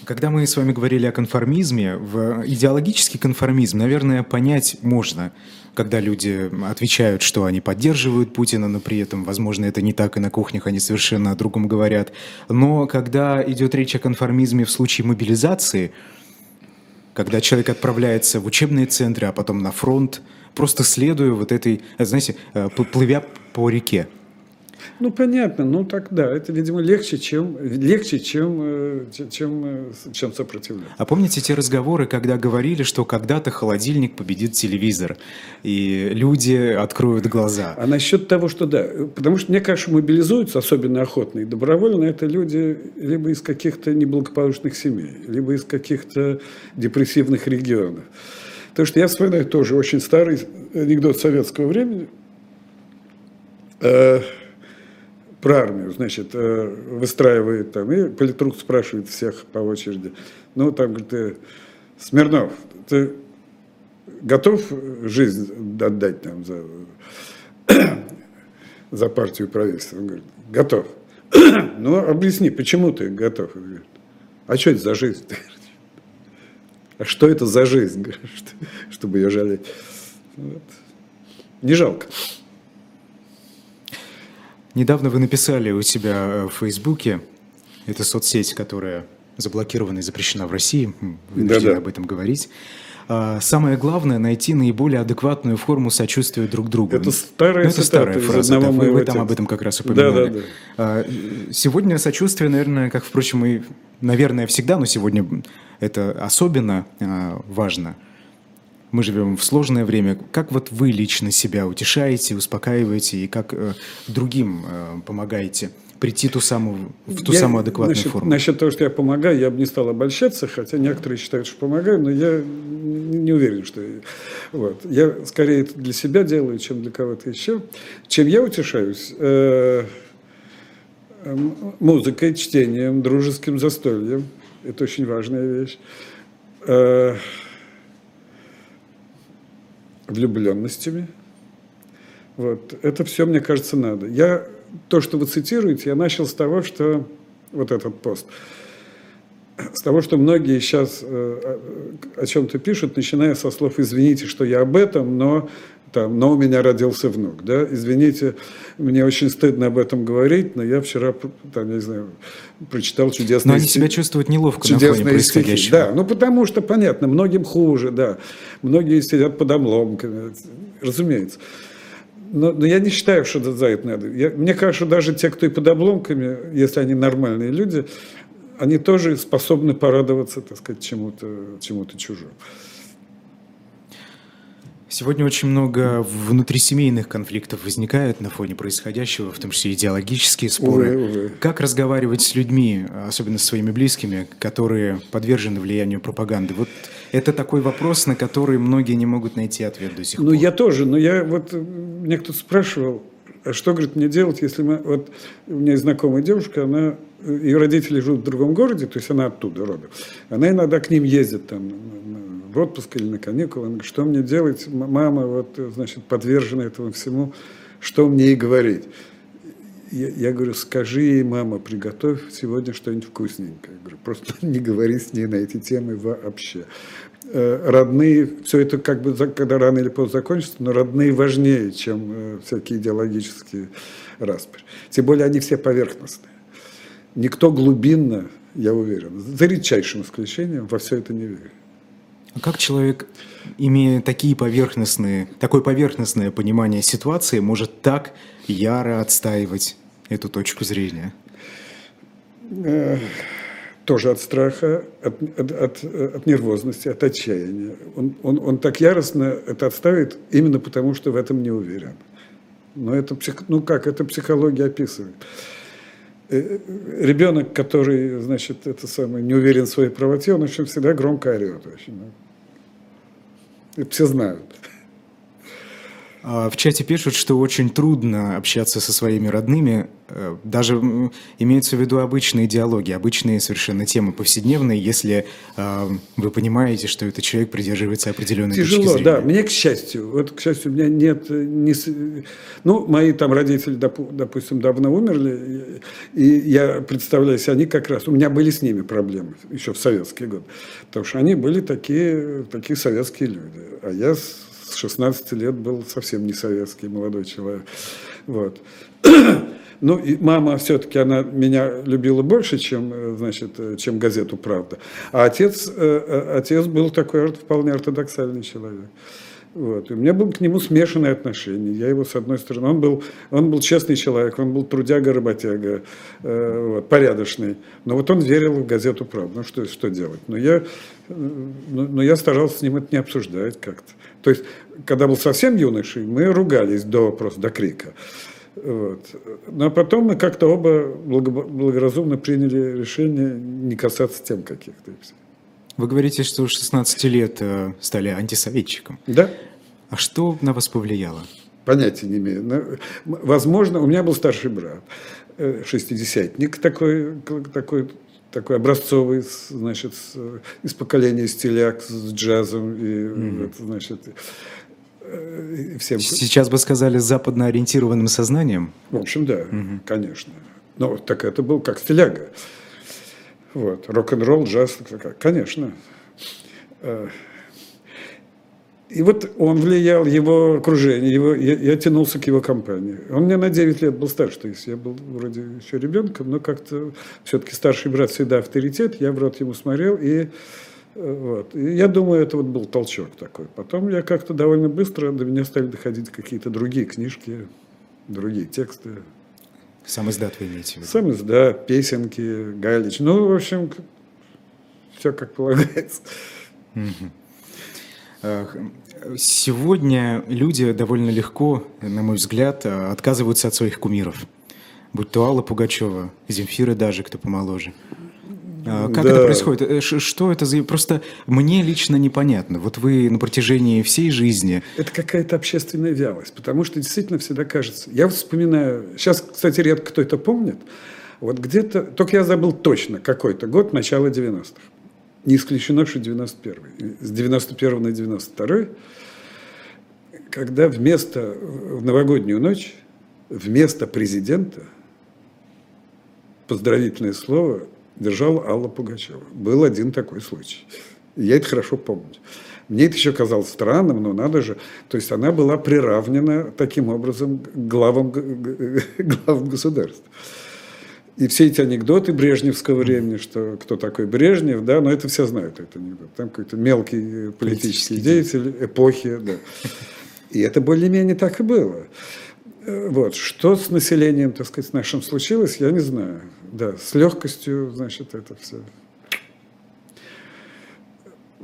Когда мы с вами говорили о конформизме, в идеологический конформизм, наверное, понять можно, когда люди отвечают, что они поддерживают Путина, но при этом, возможно, это не так, и на кухнях они совершенно о другом говорят. Но когда идет речь о конформизме в случае мобилизации, когда человек отправляется в учебные центры, а потом на фронт, просто следуя вот этой, знаете, э, плывя по реке, ну, понятно, ну так да, это, видимо, легче, чем, легче, чем, э, чем, э, чем сопротивляться. А помните те разговоры, когда говорили, что когда-то холодильник победит телевизор, и люди откроют глаза? А насчет того, что да, потому что, мне кажется, мобилизуются, особенно охотно и добровольно, это люди либо из каких-то неблагополучных семей, либо из каких-то депрессивных регионов. Потому что я вспоминаю тоже очень старый анекдот советского времени э, – про армию, значит, э, выстраивает там, и политрук спрашивает всех по очереди. Ну, там, говорит, э, Смирнов, ты готов жизнь отдать там за, за партию правительства? Он говорит, готов. ну, объясни, почему ты готов? Он говорит, а что это за жизнь? а что это за жизнь, чтобы ее жалеть? Вот. Не жалко. Недавно вы написали у себя э, в Фейсбуке, это соцсеть, которая заблокирована и запрещена в России, вы да, да. об этом говорить. А, самое главное – найти наиболее адекватную форму сочувствия друг другу. Это старая, ну, это старая фраза, да, вы, вы там об этом как раз упоминали. Да, да, да. Сегодня сочувствие, наверное, как, впрочем, и, наверное, всегда, но сегодня это особенно а, важно – мы живем в сложное время. Как вот вы лично себя утешаете, успокаиваете и как э, другим э, помогаете прийти ту самую, в ту я, самую адекватную насчет, форму? Насчет того, что я помогаю, я бы не стал обольщаться, хотя некоторые считают, что помогаю, но я не, уверен, что... Вот. Я скорее это для себя делаю, чем для кого-то еще. Чем я утешаюсь? Э, музыкой, чтением, дружеским застольем. Это очень важная вещь. Э, влюбленностями. Вот. Это все, мне кажется, надо. Я, то, что вы цитируете, я начал с того, что вот этот пост, с того, что многие сейчас э, о чем-то пишут, начиная со слов «извините, что я об этом, но там, но у меня родился внук, да, извините, мне очень стыдно об этом говорить, но я вчера, там, я не знаю, прочитал чудесные Но они себя чувствуют неловко на фоне происходящего. Стихи. Да, ну потому что, понятно, многим хуже, да, многие сидят под обломками, разумеется. Но, но я не считаю, что за это надо. Я, мне кажется, даже те, кто и под обломками, если они нормальные люди, они тоже способны порадоваться, так сказать, чему-то чему чужому. Сегодня очень много внутрисемейных конфликтов возникает на фоне происходящего, в том числе идеологические споры. Увы, увы. Как разговаривать с людьми, особенно с своими близкими, которые подвержены влиянию пропаганды? Вот это такой вопрос, на который многие не могут найти ответ до сих ну, пор. Ну, я тоже, но я вот, мне кто-то спрашивал, а что, говорит, мне делать, если мы... Вот у меня есть знакомая девушка, она... Ее родители живут в другом городе, то есть она оттуда родом. Она иногда к ним ездит там в отпуск или на каникулы. Он говорит, что мне делать? Мама вот, значит, подвержена этому всему. Что мне ей говорить? Я, я говорю, скажи ей, мама, приготовь сегодня что-нибудь вкусненькое. Я говорю, просто не говори с ней на эти темы вообще. Э, родные, все это как бы, когда рано или поздно закончится, но родные важнее, чем э, всякие идеологические распри. Тем более они все поверхностные. Никто глубинно, я уверен, за редчайшим исключением, во все это не верит. А как человек, имея такие поверхностные, такое поверхностное понимание ситуации, может так яро отстаивать эту точку зрения? Э, тоже от страха, от, от, от, от нервозности, от отчаяния. Он, он, он так яростно это отставит именно потому, что в этом не уверен. Но это, ну как, это психология описывает. Э, ребенок, который, значит, это самое, не уверен в своей правоте, он очень всегда громко орет. Очень. Это все знают. А, в чате пишут, что очень трудно общаться со своими родными, э, даже имеются в виду обычные диалоги, обычные совершенно темы повседневные, если э, вы понимаете, что этот человек придерживается определенной Тяжело, точки зрения. да. Мне, к счастью, вот, к счастью, у меня нет... Не, ну, мои там родители, допустим, давно умерли, и я представляю себе, они как раз... У меня были с ними проблемы еще в советский год, потому что они были такие, такие советские люди, а я с 16 лет был совсем не советский молодой человек. Вот. Ну, и мама все-таки, она меня любила больше, чем, значит, чем газету «Правда». А отец, э, отец был такой вполне ортодоксальный человек. Вот. И у меня было к нему смешанное отношение. Я его, с одной стороны, он был, он был честный человек, он был трудяга-работяга, э, вот, порядочный. Но вот он верил в газету «Правда». Ну, что, что делать? Но я, э, но, но я старался с ним это не обсуждать как-то. То есть, когда был совсем юношей, мы ругались до, просто до крика. Вот. Но потом мы как-то оба благоразумно приняли решение не касаться тем каких-то. Вы говорите, что 16 лет э, стали антисоветчиком. Да. А что на вас повлияло? Понятия не имею. Возможно, у меня был старший брат, э, шестидесятник такой, такой такой образцовый, значит, из поколения стиляк с джазом и, mm-hmm. это, значит, и всем. Сейчас бы сказали с западно ориентированным сознанием. В общем, да, mm-hmm. конечно. Но так это был как стиляга. Вот, рок-н-ролл, джаз, конечно. И вот он влиял, его окружение, его, я, я тянулся к его компании. Он мне на 9 лет был старше, то есть я был вроде еще ребенком, но как-то все-таки старший брат всегда авторитет, я в рот ему смотрел, и, э, вот, и я думаю, это вот был толчок такой. Потом я как-то довольно быстро, до меня стали доходить какие-то другие книжки, другие тексты. Сам издат вы имеете в виду? Сам издат, песенки, Галич, ну, в общем, все как полагается. Сегодня люди довольно легко, на мой взгляд, отказываются от своих кумиров. Будь то Алла Пугачева, Земфира даже, кто помоложе. А, как да. это происходит? Э, что это за... Просто мне лично непонятно. Вот вы на протяжении всей жизни... Это какая-то общественная вялость, потому что действительно всегда кажется... Я вспоминаю... Сейчас, кстати, редко кто это помнит. Вот где-то... Только я забыл точно какой-то год, начало 90-х. Не исключено, что 91 С 91 на 92 когда вместо, в новогоднюю ночь, вместо президента поздравительное слово держала Алла Пугачева. Был один такой случай. Я это хорошо помню. Мне это еще казалось странным, но надо же. То есть она была приравнена таким образом к главам, главам государства. И все эти анекдоты брежневского времени, что кто такой Брежнев, да, но это все знают, это анекдот. Там какой-то мелкий политический, политический деятель эпохи, да. И это более-менее так и было. Э, вот. Что с населением, так сказать, нашим случилось, я не знаю. Да, с легкостью, значит, это все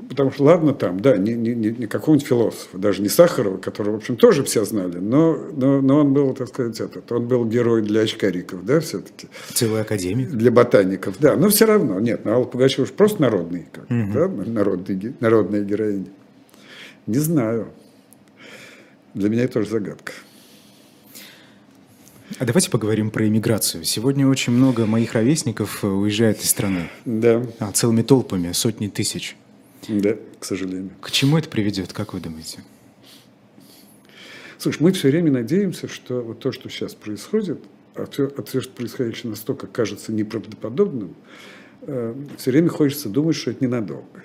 потому что ладно там, да, не, не, не какого-нибудь философа, даже не Сахарова, которого, в общем, тоже все знали, но, но, но он был, так сказать, этот, он был герой для очкариков, да, все-таки. Целый академик. Для ботаников, да, но все равно, нет, ну, Алла Пугачева просто народный, как, угу. да, народный, народная героиня. Не знаю. Для меня это тоже загадка. А давайте поговорим про иммиграцию. Сегодня очень много моих ровесников уезжает из страны. Да. А, целыми толпами, сотни тысяч. Да, к сожалению. К чему это приведет, как вы думаете? Слушай, мы все время надеемся, что вот то, что сейчас происходит, а все, а все что происходящее настолько кажется неправдоподобным, э, все время хочется думать, что это ненадолго.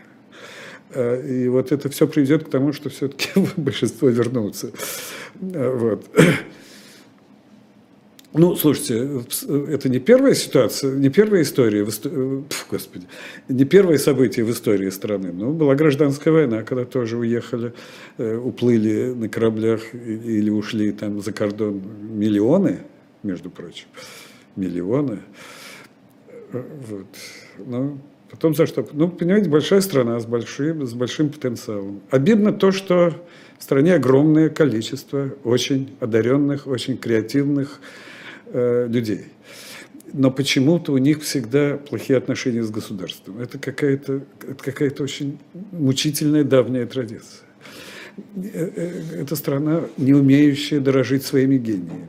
Э, и вот это все приведет к тому, что все-таки большинство вернутся. Э, вот. Ну, слушайте, это не первая ситуация, не первая история, в истории, господи, не первое событие в истории страны. Ну, была гражданская война, когда тоже уехали, э, уплыли на кораблях или ушли там за кордон миллионы, между прочим, миллионы. Э, вот. Ну, потом за что? Ну, понимаете, большая страна с большим, с большим потенциалом. Обидно то, что в стране огромное количество очень одаренных, очень креативных, э, людей. Но почему-то у них всегда плохие отношения с государством. Это какая-то какая очень мучительная давняя традиция. это страна, не умеющая дорожить своими гениями.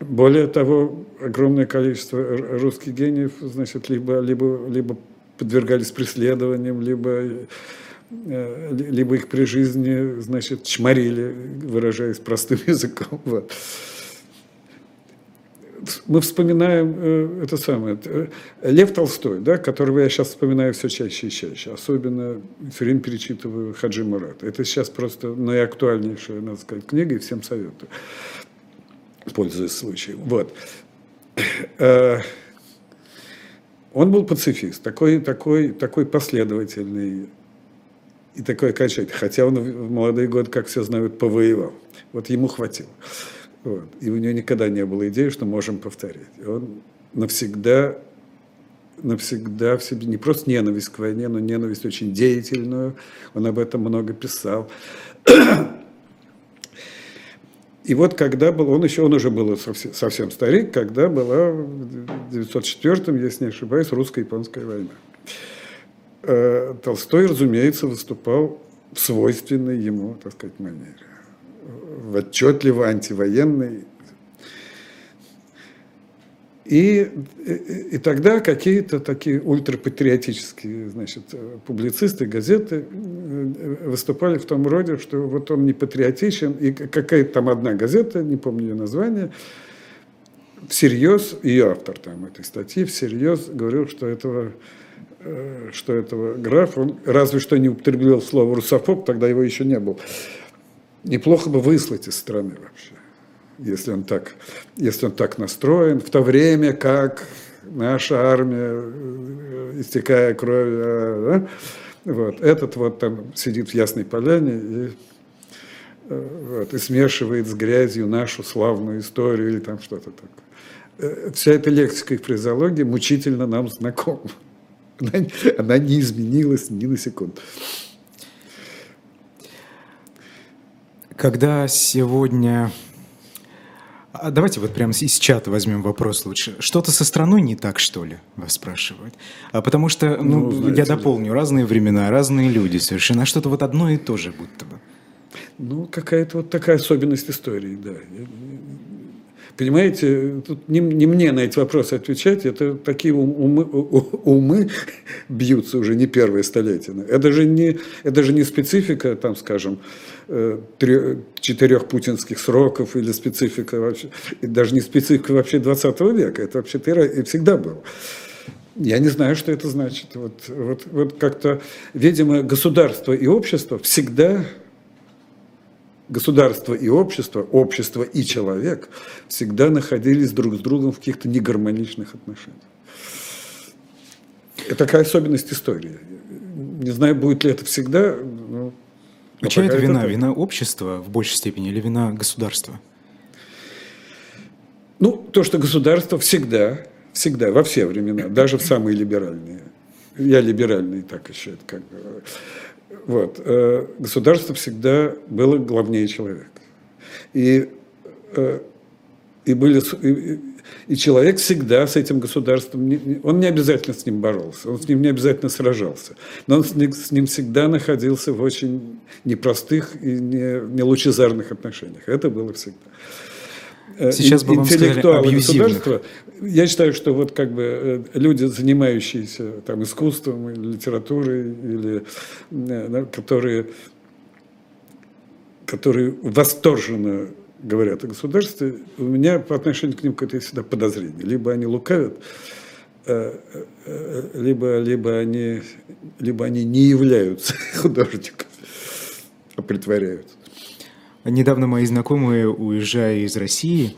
Более того, огромное количество русских гениев, значит, либо, либо, либо подвергались преследованиям, либо, э, либо их при жизни, значит, чморили, выражаясь простым языком. Вот. Мы вспоминаем э, это самое. Э, Лев Толстой, да, которого я сейчас вспоминаю все чаще и чаще. Особенно все время перечитываю Хаджи Мурата. Это сейчас просто наиактуальнейшая, надо сказать, книга, и всем советую пользуясь случаем. Вот. Э, он был пацифист, такой, такой, такой последовательный и такой окончательный. Хотя он в молодые годы, как все знают, повоевал. Вот ему хватило. Вот. И у него никогда не было идеи, что можем повторять. И он навсегда, навсегда в себе не просто ненависть к войне, но ненависть очень деятельную. Он об этом много писал. И вот когда был, он еще, он уже был совсем, совсем старик, когда была в 904 если не ошибаюсь, русско-японская война. Э, Толстой, разумеется, выступал в свойственной ему, так сказать, манере. В отчетливо антивоенной и, и, тогда какие-то такие ультрапатриотические значит, публицисты, газеты э, выступали в том роде, что вот он не патриотичен, и какая-то там одна газета, не помню ее название, всерьез, ее автор там этой статьи всерьез говорил, что этого что этого граф, он разве что не употреблял слово русофоб, тогда его еще не было. Неплохо бы выслать из страны вообще если он так, если он так настроен, в то время как наша армия, э, истекая кровью, да, вот, этот вот там сидит в Ясной Поляне и, э, вот, и смешивает с грязью нашу славную историю или там что-то такое. Э, вся эта лексика и фразеология мучительно нам знакома. Она, она не изменилась ни на секунду. Когда сегодня а давайте вот прямо из чата возьмем вопрос лучше. Что-то со страной не так, что ли, вас спрашивают? А потому что, ну, ну знаете, я дополню, разные времена, разные люди совершенно, а что-то вот одно и то же будто бы. Ну, какая-то вот такая особенность истории, да. Понимаете, тут не, не мне на эти вопросы отвечать, это такие умы, умы бьются уже не первое столетие. Это же не, это же не специфика, там, скажем, э, трех, четырех путинских сроков или специфика вообще, даже не специфика вообще 20 века, это вообще и всегда было. Я не знаю, что это значит. Вот, вот, вот как-то, видимо, государство и общество всегда государство и общество, общество и человек всегда находились друг с другом в каких-то негармоничных отношениях. Это такая особенность истории. Не знаю, будет ли это всегда. Но, а чья это вина? Это... Вина общества в большей степени или вина государства? Ну, то, что государство всегда, всегда, во все времена, даже в самые либеральные, я либеральный так еще, это как бы, вот. Э, государство всегда было главнее человека. И, э, и, были, и, и человек всегда с этим государством, он не обязательно с ним боролся, он с ним не обязательно сражался, но он с ним, с ним всегда находился в очень непростых и не, не лучезарных отношениях. Это было всегда. Э, Сейчас бы интеллектуалы государства. Я считаю, что вот как бы э, люди, занимающиеся там искусством или литературой, или э, которые, которые восторженно говорят о государстве, у меня по отношению к ним какое-то всегда подозрение. Либо они лукавят, либо, либо, они, либо они не являются художниками, а притворяются. Недавно мои знакомые, уезжая из России,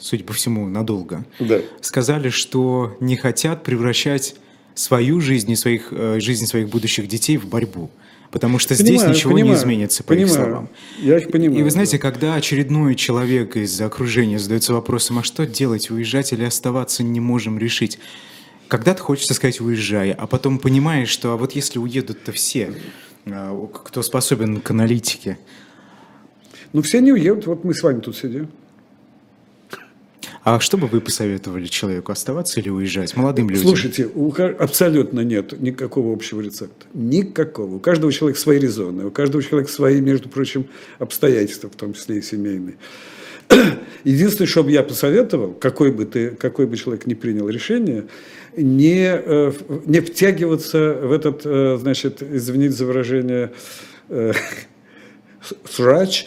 судя по всему, надолго, да. сказали, что не хотят превращать свою жизнь и своих, э, жизнь своих будущих детей в борьбу. Потому что понимаю, здесь ничего понимаю, не изменится, по понимаю, их словам. Я их понимаю. И вы знаете, да. когда очередной человек из окружения задается вопросом, а что делать, уезжать или оставаться, не можем решить. Когда-то хочется сказать «уезжай», а потом понимаешь, что а вот если уедут-то все, а, кто способен к аналитике, ну, все не уедут, вот мы с вами тут сидим. А что бы вы посоветовали человеку, оставаться или уезжать, молодым людям? Слушайте, у, абсолютно нет никакого общего рецепта. Никакого. У каждого человека свои резоны, у каждого человека свои, между прочим, обстоятельства, в том числе и семейные. Единственное, что бы я посоветовал, какой бы, ты, какой бы человек не принял решение, не, э, не втягиваться в этот, э, значит, извините за выражение, э, срач,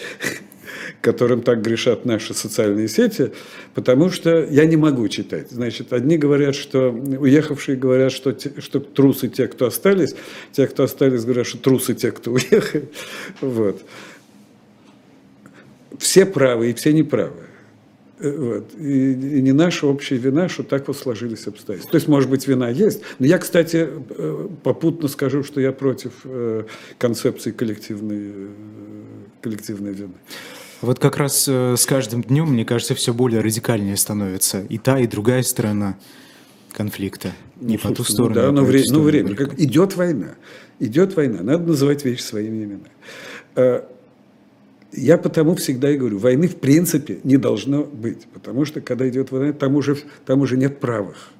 которым так грешат наши социальные сети, потому что я не могу читать. Значит, одни говорят, что уехавшие говорят, что, те, что трусы те, кто остались, те, кто остались, говорят, что трусы те, кто уехали. Вот. Все правы и все неправы. Э, вот. И, и не наша общая вина, что так вот сложились обстоятельства. То есть, может быть, вина есть. Но я, кстати, э, попутно скажу, что я против э, концепции коллективной, коллективной вины. Вот как раз с каждым днем, мне кажется, все более радикальнее становится и та, и другая сторона конфликта. Ну, не по ту сторону. Да, а но, вре- но время. Как идет война. Идет война. Надо называть вещи своими именами. Я потому всегда и говорю, войны в принципе не должно быть, потому что когда идет война, там уже, там уже нет правых.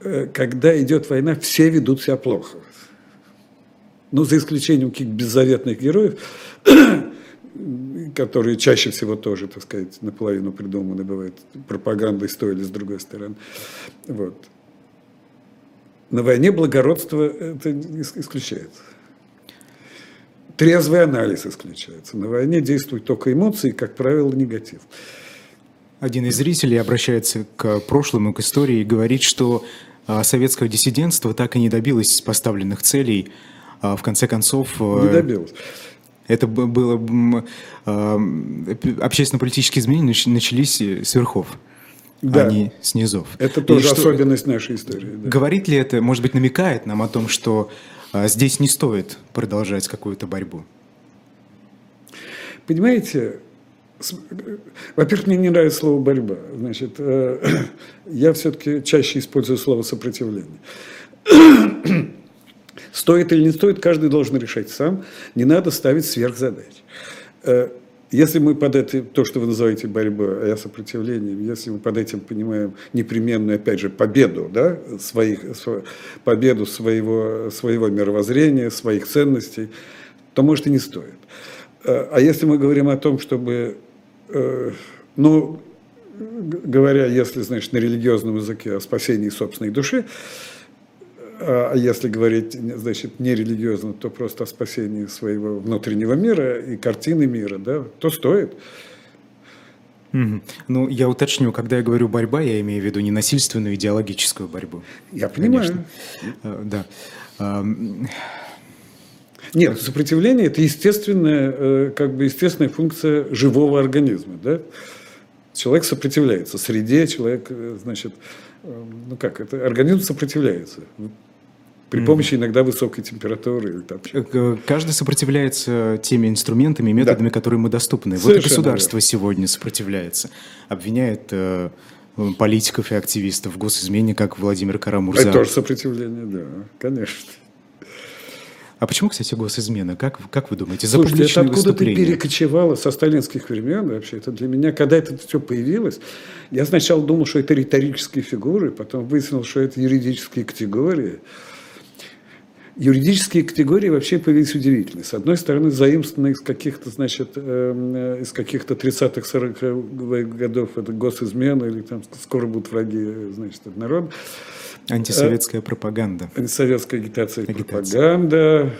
Э, когда идет война, все ведут себя плохо. Ну, за исключением каких-то беззаветных героев, которые чаще всего тоже, так сказать, наполовину придуманы бывают пропагандой с с другой стороны. Вот. На войне благородство это исключается. Трезвый анализ исключается. На войне действуют только эмоции, как правило, негатив. Один из зрителей обращается к прошлому, к истории и говорит, что а, советское диссидентство так и не добилось поставленных целей. А, в конце концов... Э, не добилось. Это было а, общественно-политические изменения начались с верхов. Да. а не с низов. Это тоже что, особенность нашей истории. Да. Говорит ли это, может быть, намекает нам о том, что здесь не стоит продолжать какую-то борьбу? Понимаете, во-первых, мне не нравится слово борьба. Значит, э, я все-таки чаще использую слово сопротивление. Стоит или не стоит, каждый должен решать сам. Не надо ставить сверхзадач. Э, если мы под это, то, что вы называете борьбой, а я сопротивлением, если мы под этим понимаем непременную, опять же, победу, да, своих, победу своего, своего мировоззрения, своих ценностей, то, может, и не стоит. Э, а если мы говорим о том, чтобы, э, ну, говоря, если, значит, на религиозном языке о спасении собственной души, а если говорить, значит, не религиозно, то просто о спасении своего внутреннего мира и картины мира, да, то стоит. Mm-hmm. Ну, я уточню, когда я говорю борьба, я имею в виду не насильственную идеологическую борьбу. Я понимаю. Конечно. Uh, да. Нет, сопротивление – это естественная, э, как бы естественная функция живого организма. Да? Человек сопротивляется среде, человек, э, значит, э, ну как, это организм сопротивляется при помощи иногда высокой температуры. Там. Э, каждый сопротивляется теми инструментами и методами, да. которые мы доступны. Совершенно вот и государство верно. сегодня сопротивляется, обвиняет э, политиков и активистов в госизмене, как Владимир Карамурза. Это тоже сопротивление, да, конечно. А почему, кстати, госизмена? Как, как вы думаете, за Слушайте, это откуда ты перекочевала со сталинских времен вообще? Это для меня, когда это все появилось, я сначала думал, что это риторические фигуры, потом выяснил, что это юридические категории. Юридические категории вообще появились удивительные. С одной стороны, заимствованы из каких-то, значит, э, из каких-то 30-х, 40-х годов, это госизмена, или там скоро будут враги, значит, народа. Антисоветская пропаганда. Антисоветская агитация, агитация. пропаганда.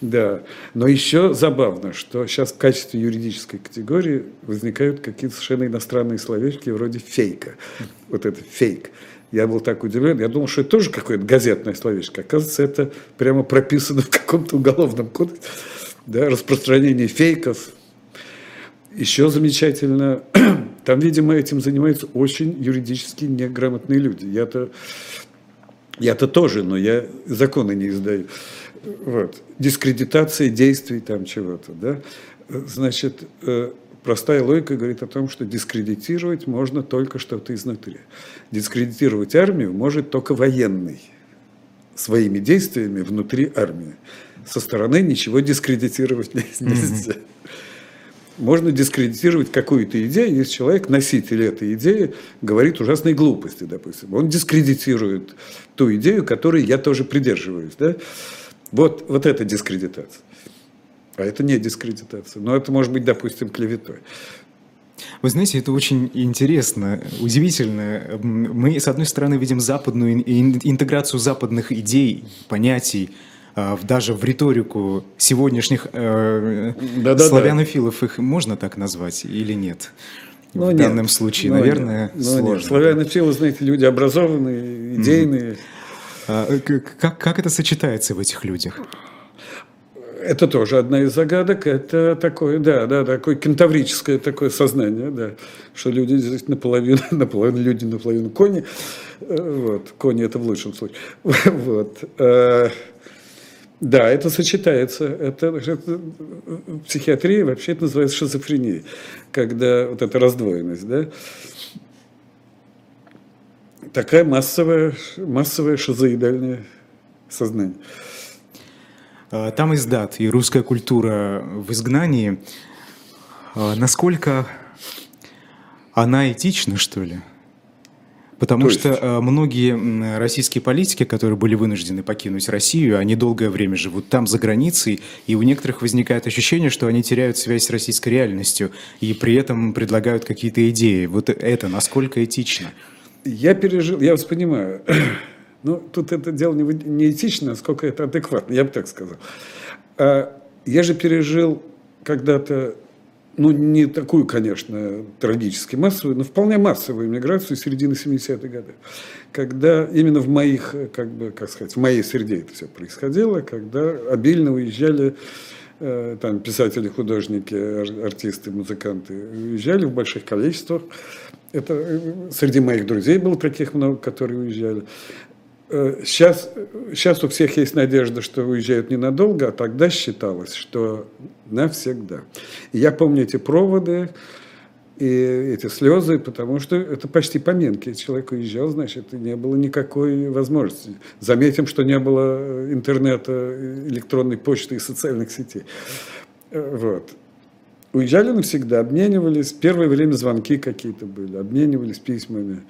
Да, но еще забавно, что сейчас в качестве юридической категории возникают какие-то совершенно иностранные словечки вроде фейка. Вот это фейк. Я был так удивлен, я думал, что это тоже какое-то газетное словечко. Оказывается, это прямо прописано в каком-то уголовном кодексе. Да, распространение фейков. Еще замечательно, там, видимо, этим занимаются очень юридически неграмотные люди. Я-то я-то тоже, но я законы не издаю. Вот. Дискредитация действий там чего-то, да. Значит, э, Простая логика говорит о том, что дискредитировать можно только что-то изнутри. Дискредитировать армию может только военный своими действиями внутри армии. Со стороны ничего дискредитировать нельзя. можно дискредитировать какую-то идею, если человек, носитель этой идеи, говорит ужасные глупости, допустим. Он дискредитирует ту идею, которой я тоже придерживаюсь. Да? Вот, вот это дискредитация. А это не дискредитация. Но это может быть, допустим, клеветой. Вы знаете, это очень интересно, удивительно. Мы, с одной стороны, видим западную интеграцию западных идей, понятий, а, даже в риторику сегодняшних э, да, да, славянофилов их можно так назвать или нет? Ну, в нет. данном случае, ну, наверное, нет. сложно. Ну, нет. Славянофилы, знаете, люди образованные, идейные. Mm. А, как, как это сочетается в этих людях? Это тоже одна из загадок. Это такое, да, да, такое кентаврическое такое сознание, да, что люди здесь наполовину, наполовину люди, наполовину кони. Э, вот, кони это в лучшем случае. Вот. Э, да, это сочетается. Это, это психиатрии вообще это называется шизофренией, когда вот эта раздвоенность, да, такая массовая, массовое шизоидальное сознание. А, там издат и русская культура в изгнании. А, насколько она этична, что ли? Потому что э, многие российские политики, которые были вынуждены покинуть Россию, они долгое время живут там, за границей, и у некоторых возникает ощущение, что они теряют связь с российской реальностью, и при этом предлагают какие-то идеи. Вот это насколько этично? Я пережил, я вас понимаю. Но тут это дело не, не этично, сколько это адекватно, я бы так сказал. А я же пережил когда-то ну, не такую, конечно, трагически массовую, но вполне массовую иммиграцию середины 70-х годов, когда именно в моих, как бы, как сказать, в моей среде это все происходило, когда обильно уезжали э, там писатели, художники, артисты, музыканты, уезжали в больших количествах. Это э, среди моих друзей было таких много, которые уезжали. Сейчас, сейчас у всех есть надежда, что уезжают ненадолго, а тогда считалось, что навсегда. Я помню эти проводы и эти слезы, потому что это почти поминки. Человек уезжал, значит, и не было никакой возможности. Заметим, что не было интернета, электронной почты и социальных сетей. Вот. Уезжали навсегда, обменивались. Первое время звонки какие-то были, обменивались письмами.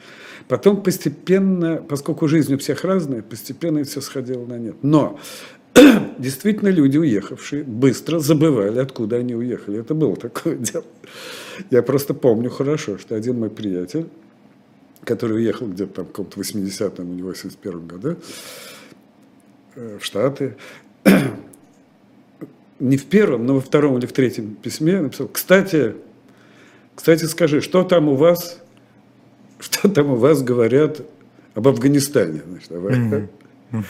Потом постепенно, поскольку жизнь у всех разная, постепенно все сходило на нет. Но действительно люди, уехавшие, быстро забывали, откуда они уехали. Это было такое дело. Я просто помню хорошо, что один мой приятель, который уехал где-то там в каком-то 80-м или 81-м году э, в Штаты, не в первом, но во втором или в третьем письме написал, кстати, кстати, скажи, что там у вас что там у вас говорят об Афганистане. Значит, об... Mm-hmm.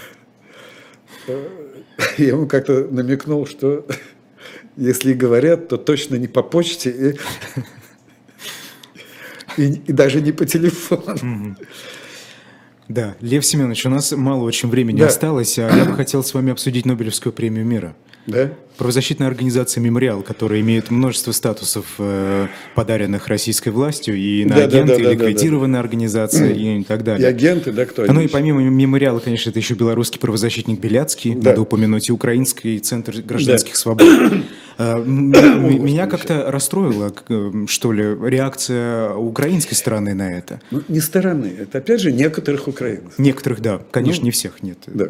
Я ему как-то намекнул, что если говорят, то точно не по почте и, и, и даже не по телефону. Да, Лев Семенович, у нас мало очень времени да. осталось, а я бы хотел с вами обсудить Нобелевскую премию мира. Да? Правозащитная организация «Мемориал», которая имеет множество статусов, э, подаренных российской властью, и на да, агенты, да, да, и ликвидированная да, да. организация, и так далее. И агенты, да, кто они? Ну и помимо «Мемориала», конечно, это еще белорусский правозащитник Беляцкий, да. надо упомянуть, и Украинский центр гражданских да. свобод. Э, меня как-то расстроила, что ли, реакция украинской стороны на это. Ну, не стороны, это опять же некоторых украинцев. Некоторых, да, конечно, ну, не всех, нет. Да.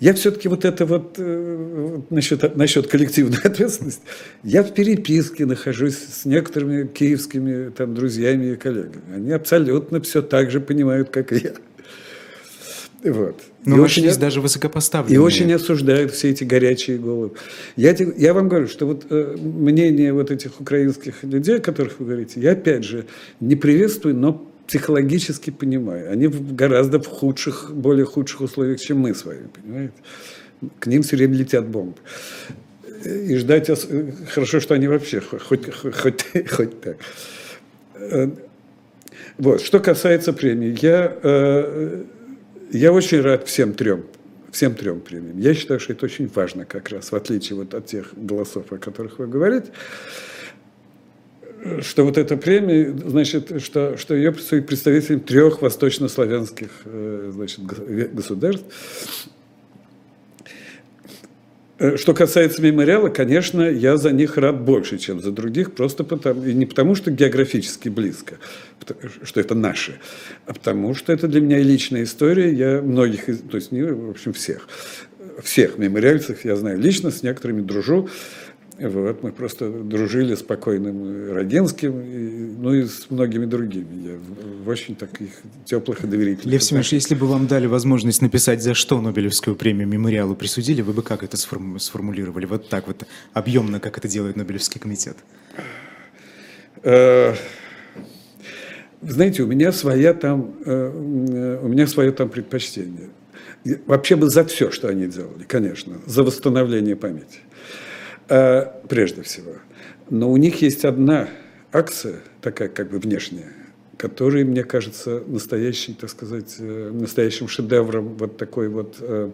Я все-таки вот это вот э, насчет, насчет коллективной ответственности, я в переписке нахожусь с некоторыми киевскими там, друзьями и коллегами. Они абсолютно все так же понимают, как и я. Вот. Но и очень, даже высокопоставленные. И очень осуждают все эти горячие головы. Я, я вам говорю, что вот э, мнение вот этих украинских людей, о которых вы говорите, я опять же не приветствую, но психологически понимаю. Они в гораздо в худших, более худших условиях, чем мы с вами, понимаете? К ним все время летят бомбы. И ждать... Хорошо, что они вообще хоть, хоть, хоть так. Вот. Что касается премии, я, э, я очень рад всем трем, всем трем премиям. Я считаю, что это очень важно как раз, в отличие вот от тех голосов, о которых вы говорите что вот эта премия, значит, что, что ее представителям представителям трех восточнославянских э, значит, государств. Э, что касается мемориала, конечно, я за них рад больше, чем за других, просто потому, и не потому, что географически близко, что это наши, а потому что это для меня и личная история, я многих, то есть, не, в общем, всех, всех мемориальцев я знаю лично, с некоторыми дружу, вот, мы просто дружили с покойным Роденским, и, ну и с многими другими. Я в очень таких теплых и доверительных. Лев Семенович, если бы вам дали возможность написать, за что Нобелевскую премию мемориалу присудили, вы бы как это сформулировали? Вот так вот объемно, как это делает Нобелевский комитет? Э, знаете, у меня своя там, э, у меня свое там предпочтение. Вообще бы за все, что они делали, конечно, за восстановление памяти. Э, прежде всего. Но у них есть одна акция, такая как бы внешняя, которая, мне кажется, настоящий, так сказать, э, настоящим шедевром вот такой вот, э,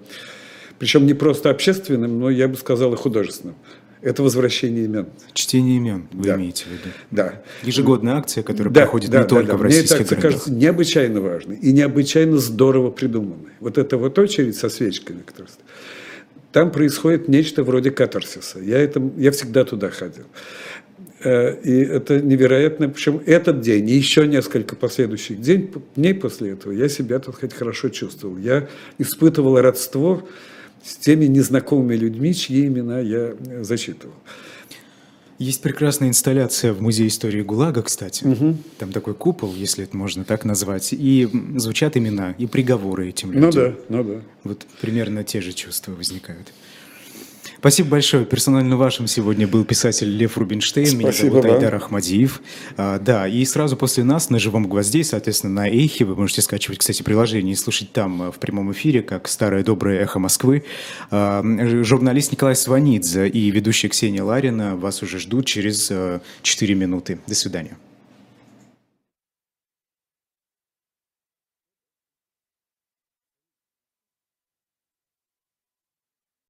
причем не просто общественным, но я бы сказал и художественным. Это возвращение имен. Чтение имен, вы да. имеете в виду? Да. Ежегодная акция, которая да, проходит да, не да, только да. в российских Мне это городах. кажется необычайно важной и необычайно здорово придуманной. Вот эта вот очередь со свечками, которые там происходит нечто вроде катарсиса. Я, это, я всегда туда ходил. Э, и это невероятно. Причем этот день и еще несколько последующих день, дней после этого я себя тут хоть хорошо чувствовал. Я испытывал родство с теми незнакомыми людьми, чьи имена я зачитывал. Есть прекрасная инсталляция в Музее истории ГУЛАГа, кстати. Угу. Там такой купол, если это можно так назвать. И звучат имена, и приговоры этим людям. Ну да, ну да. Вот примерно те же чувства возникают. Спасибо большое. Персонально вашим сегодня был писатель Лев Рубинштейн. Спасибо Меня зовут вам. Айдар Ахмадиев. А, да, и сразу после нас на «Живом гвозде», соответственно, на Эйхе, вы можете скачивать, кстати, приложение и слушать там а, в прямом эфире, как старое доброе «Эхо Москвы». А, журналист Николай Сванидзе и ведущая Ксения Ларина вас уже ждут через 4 минуты. До свидания.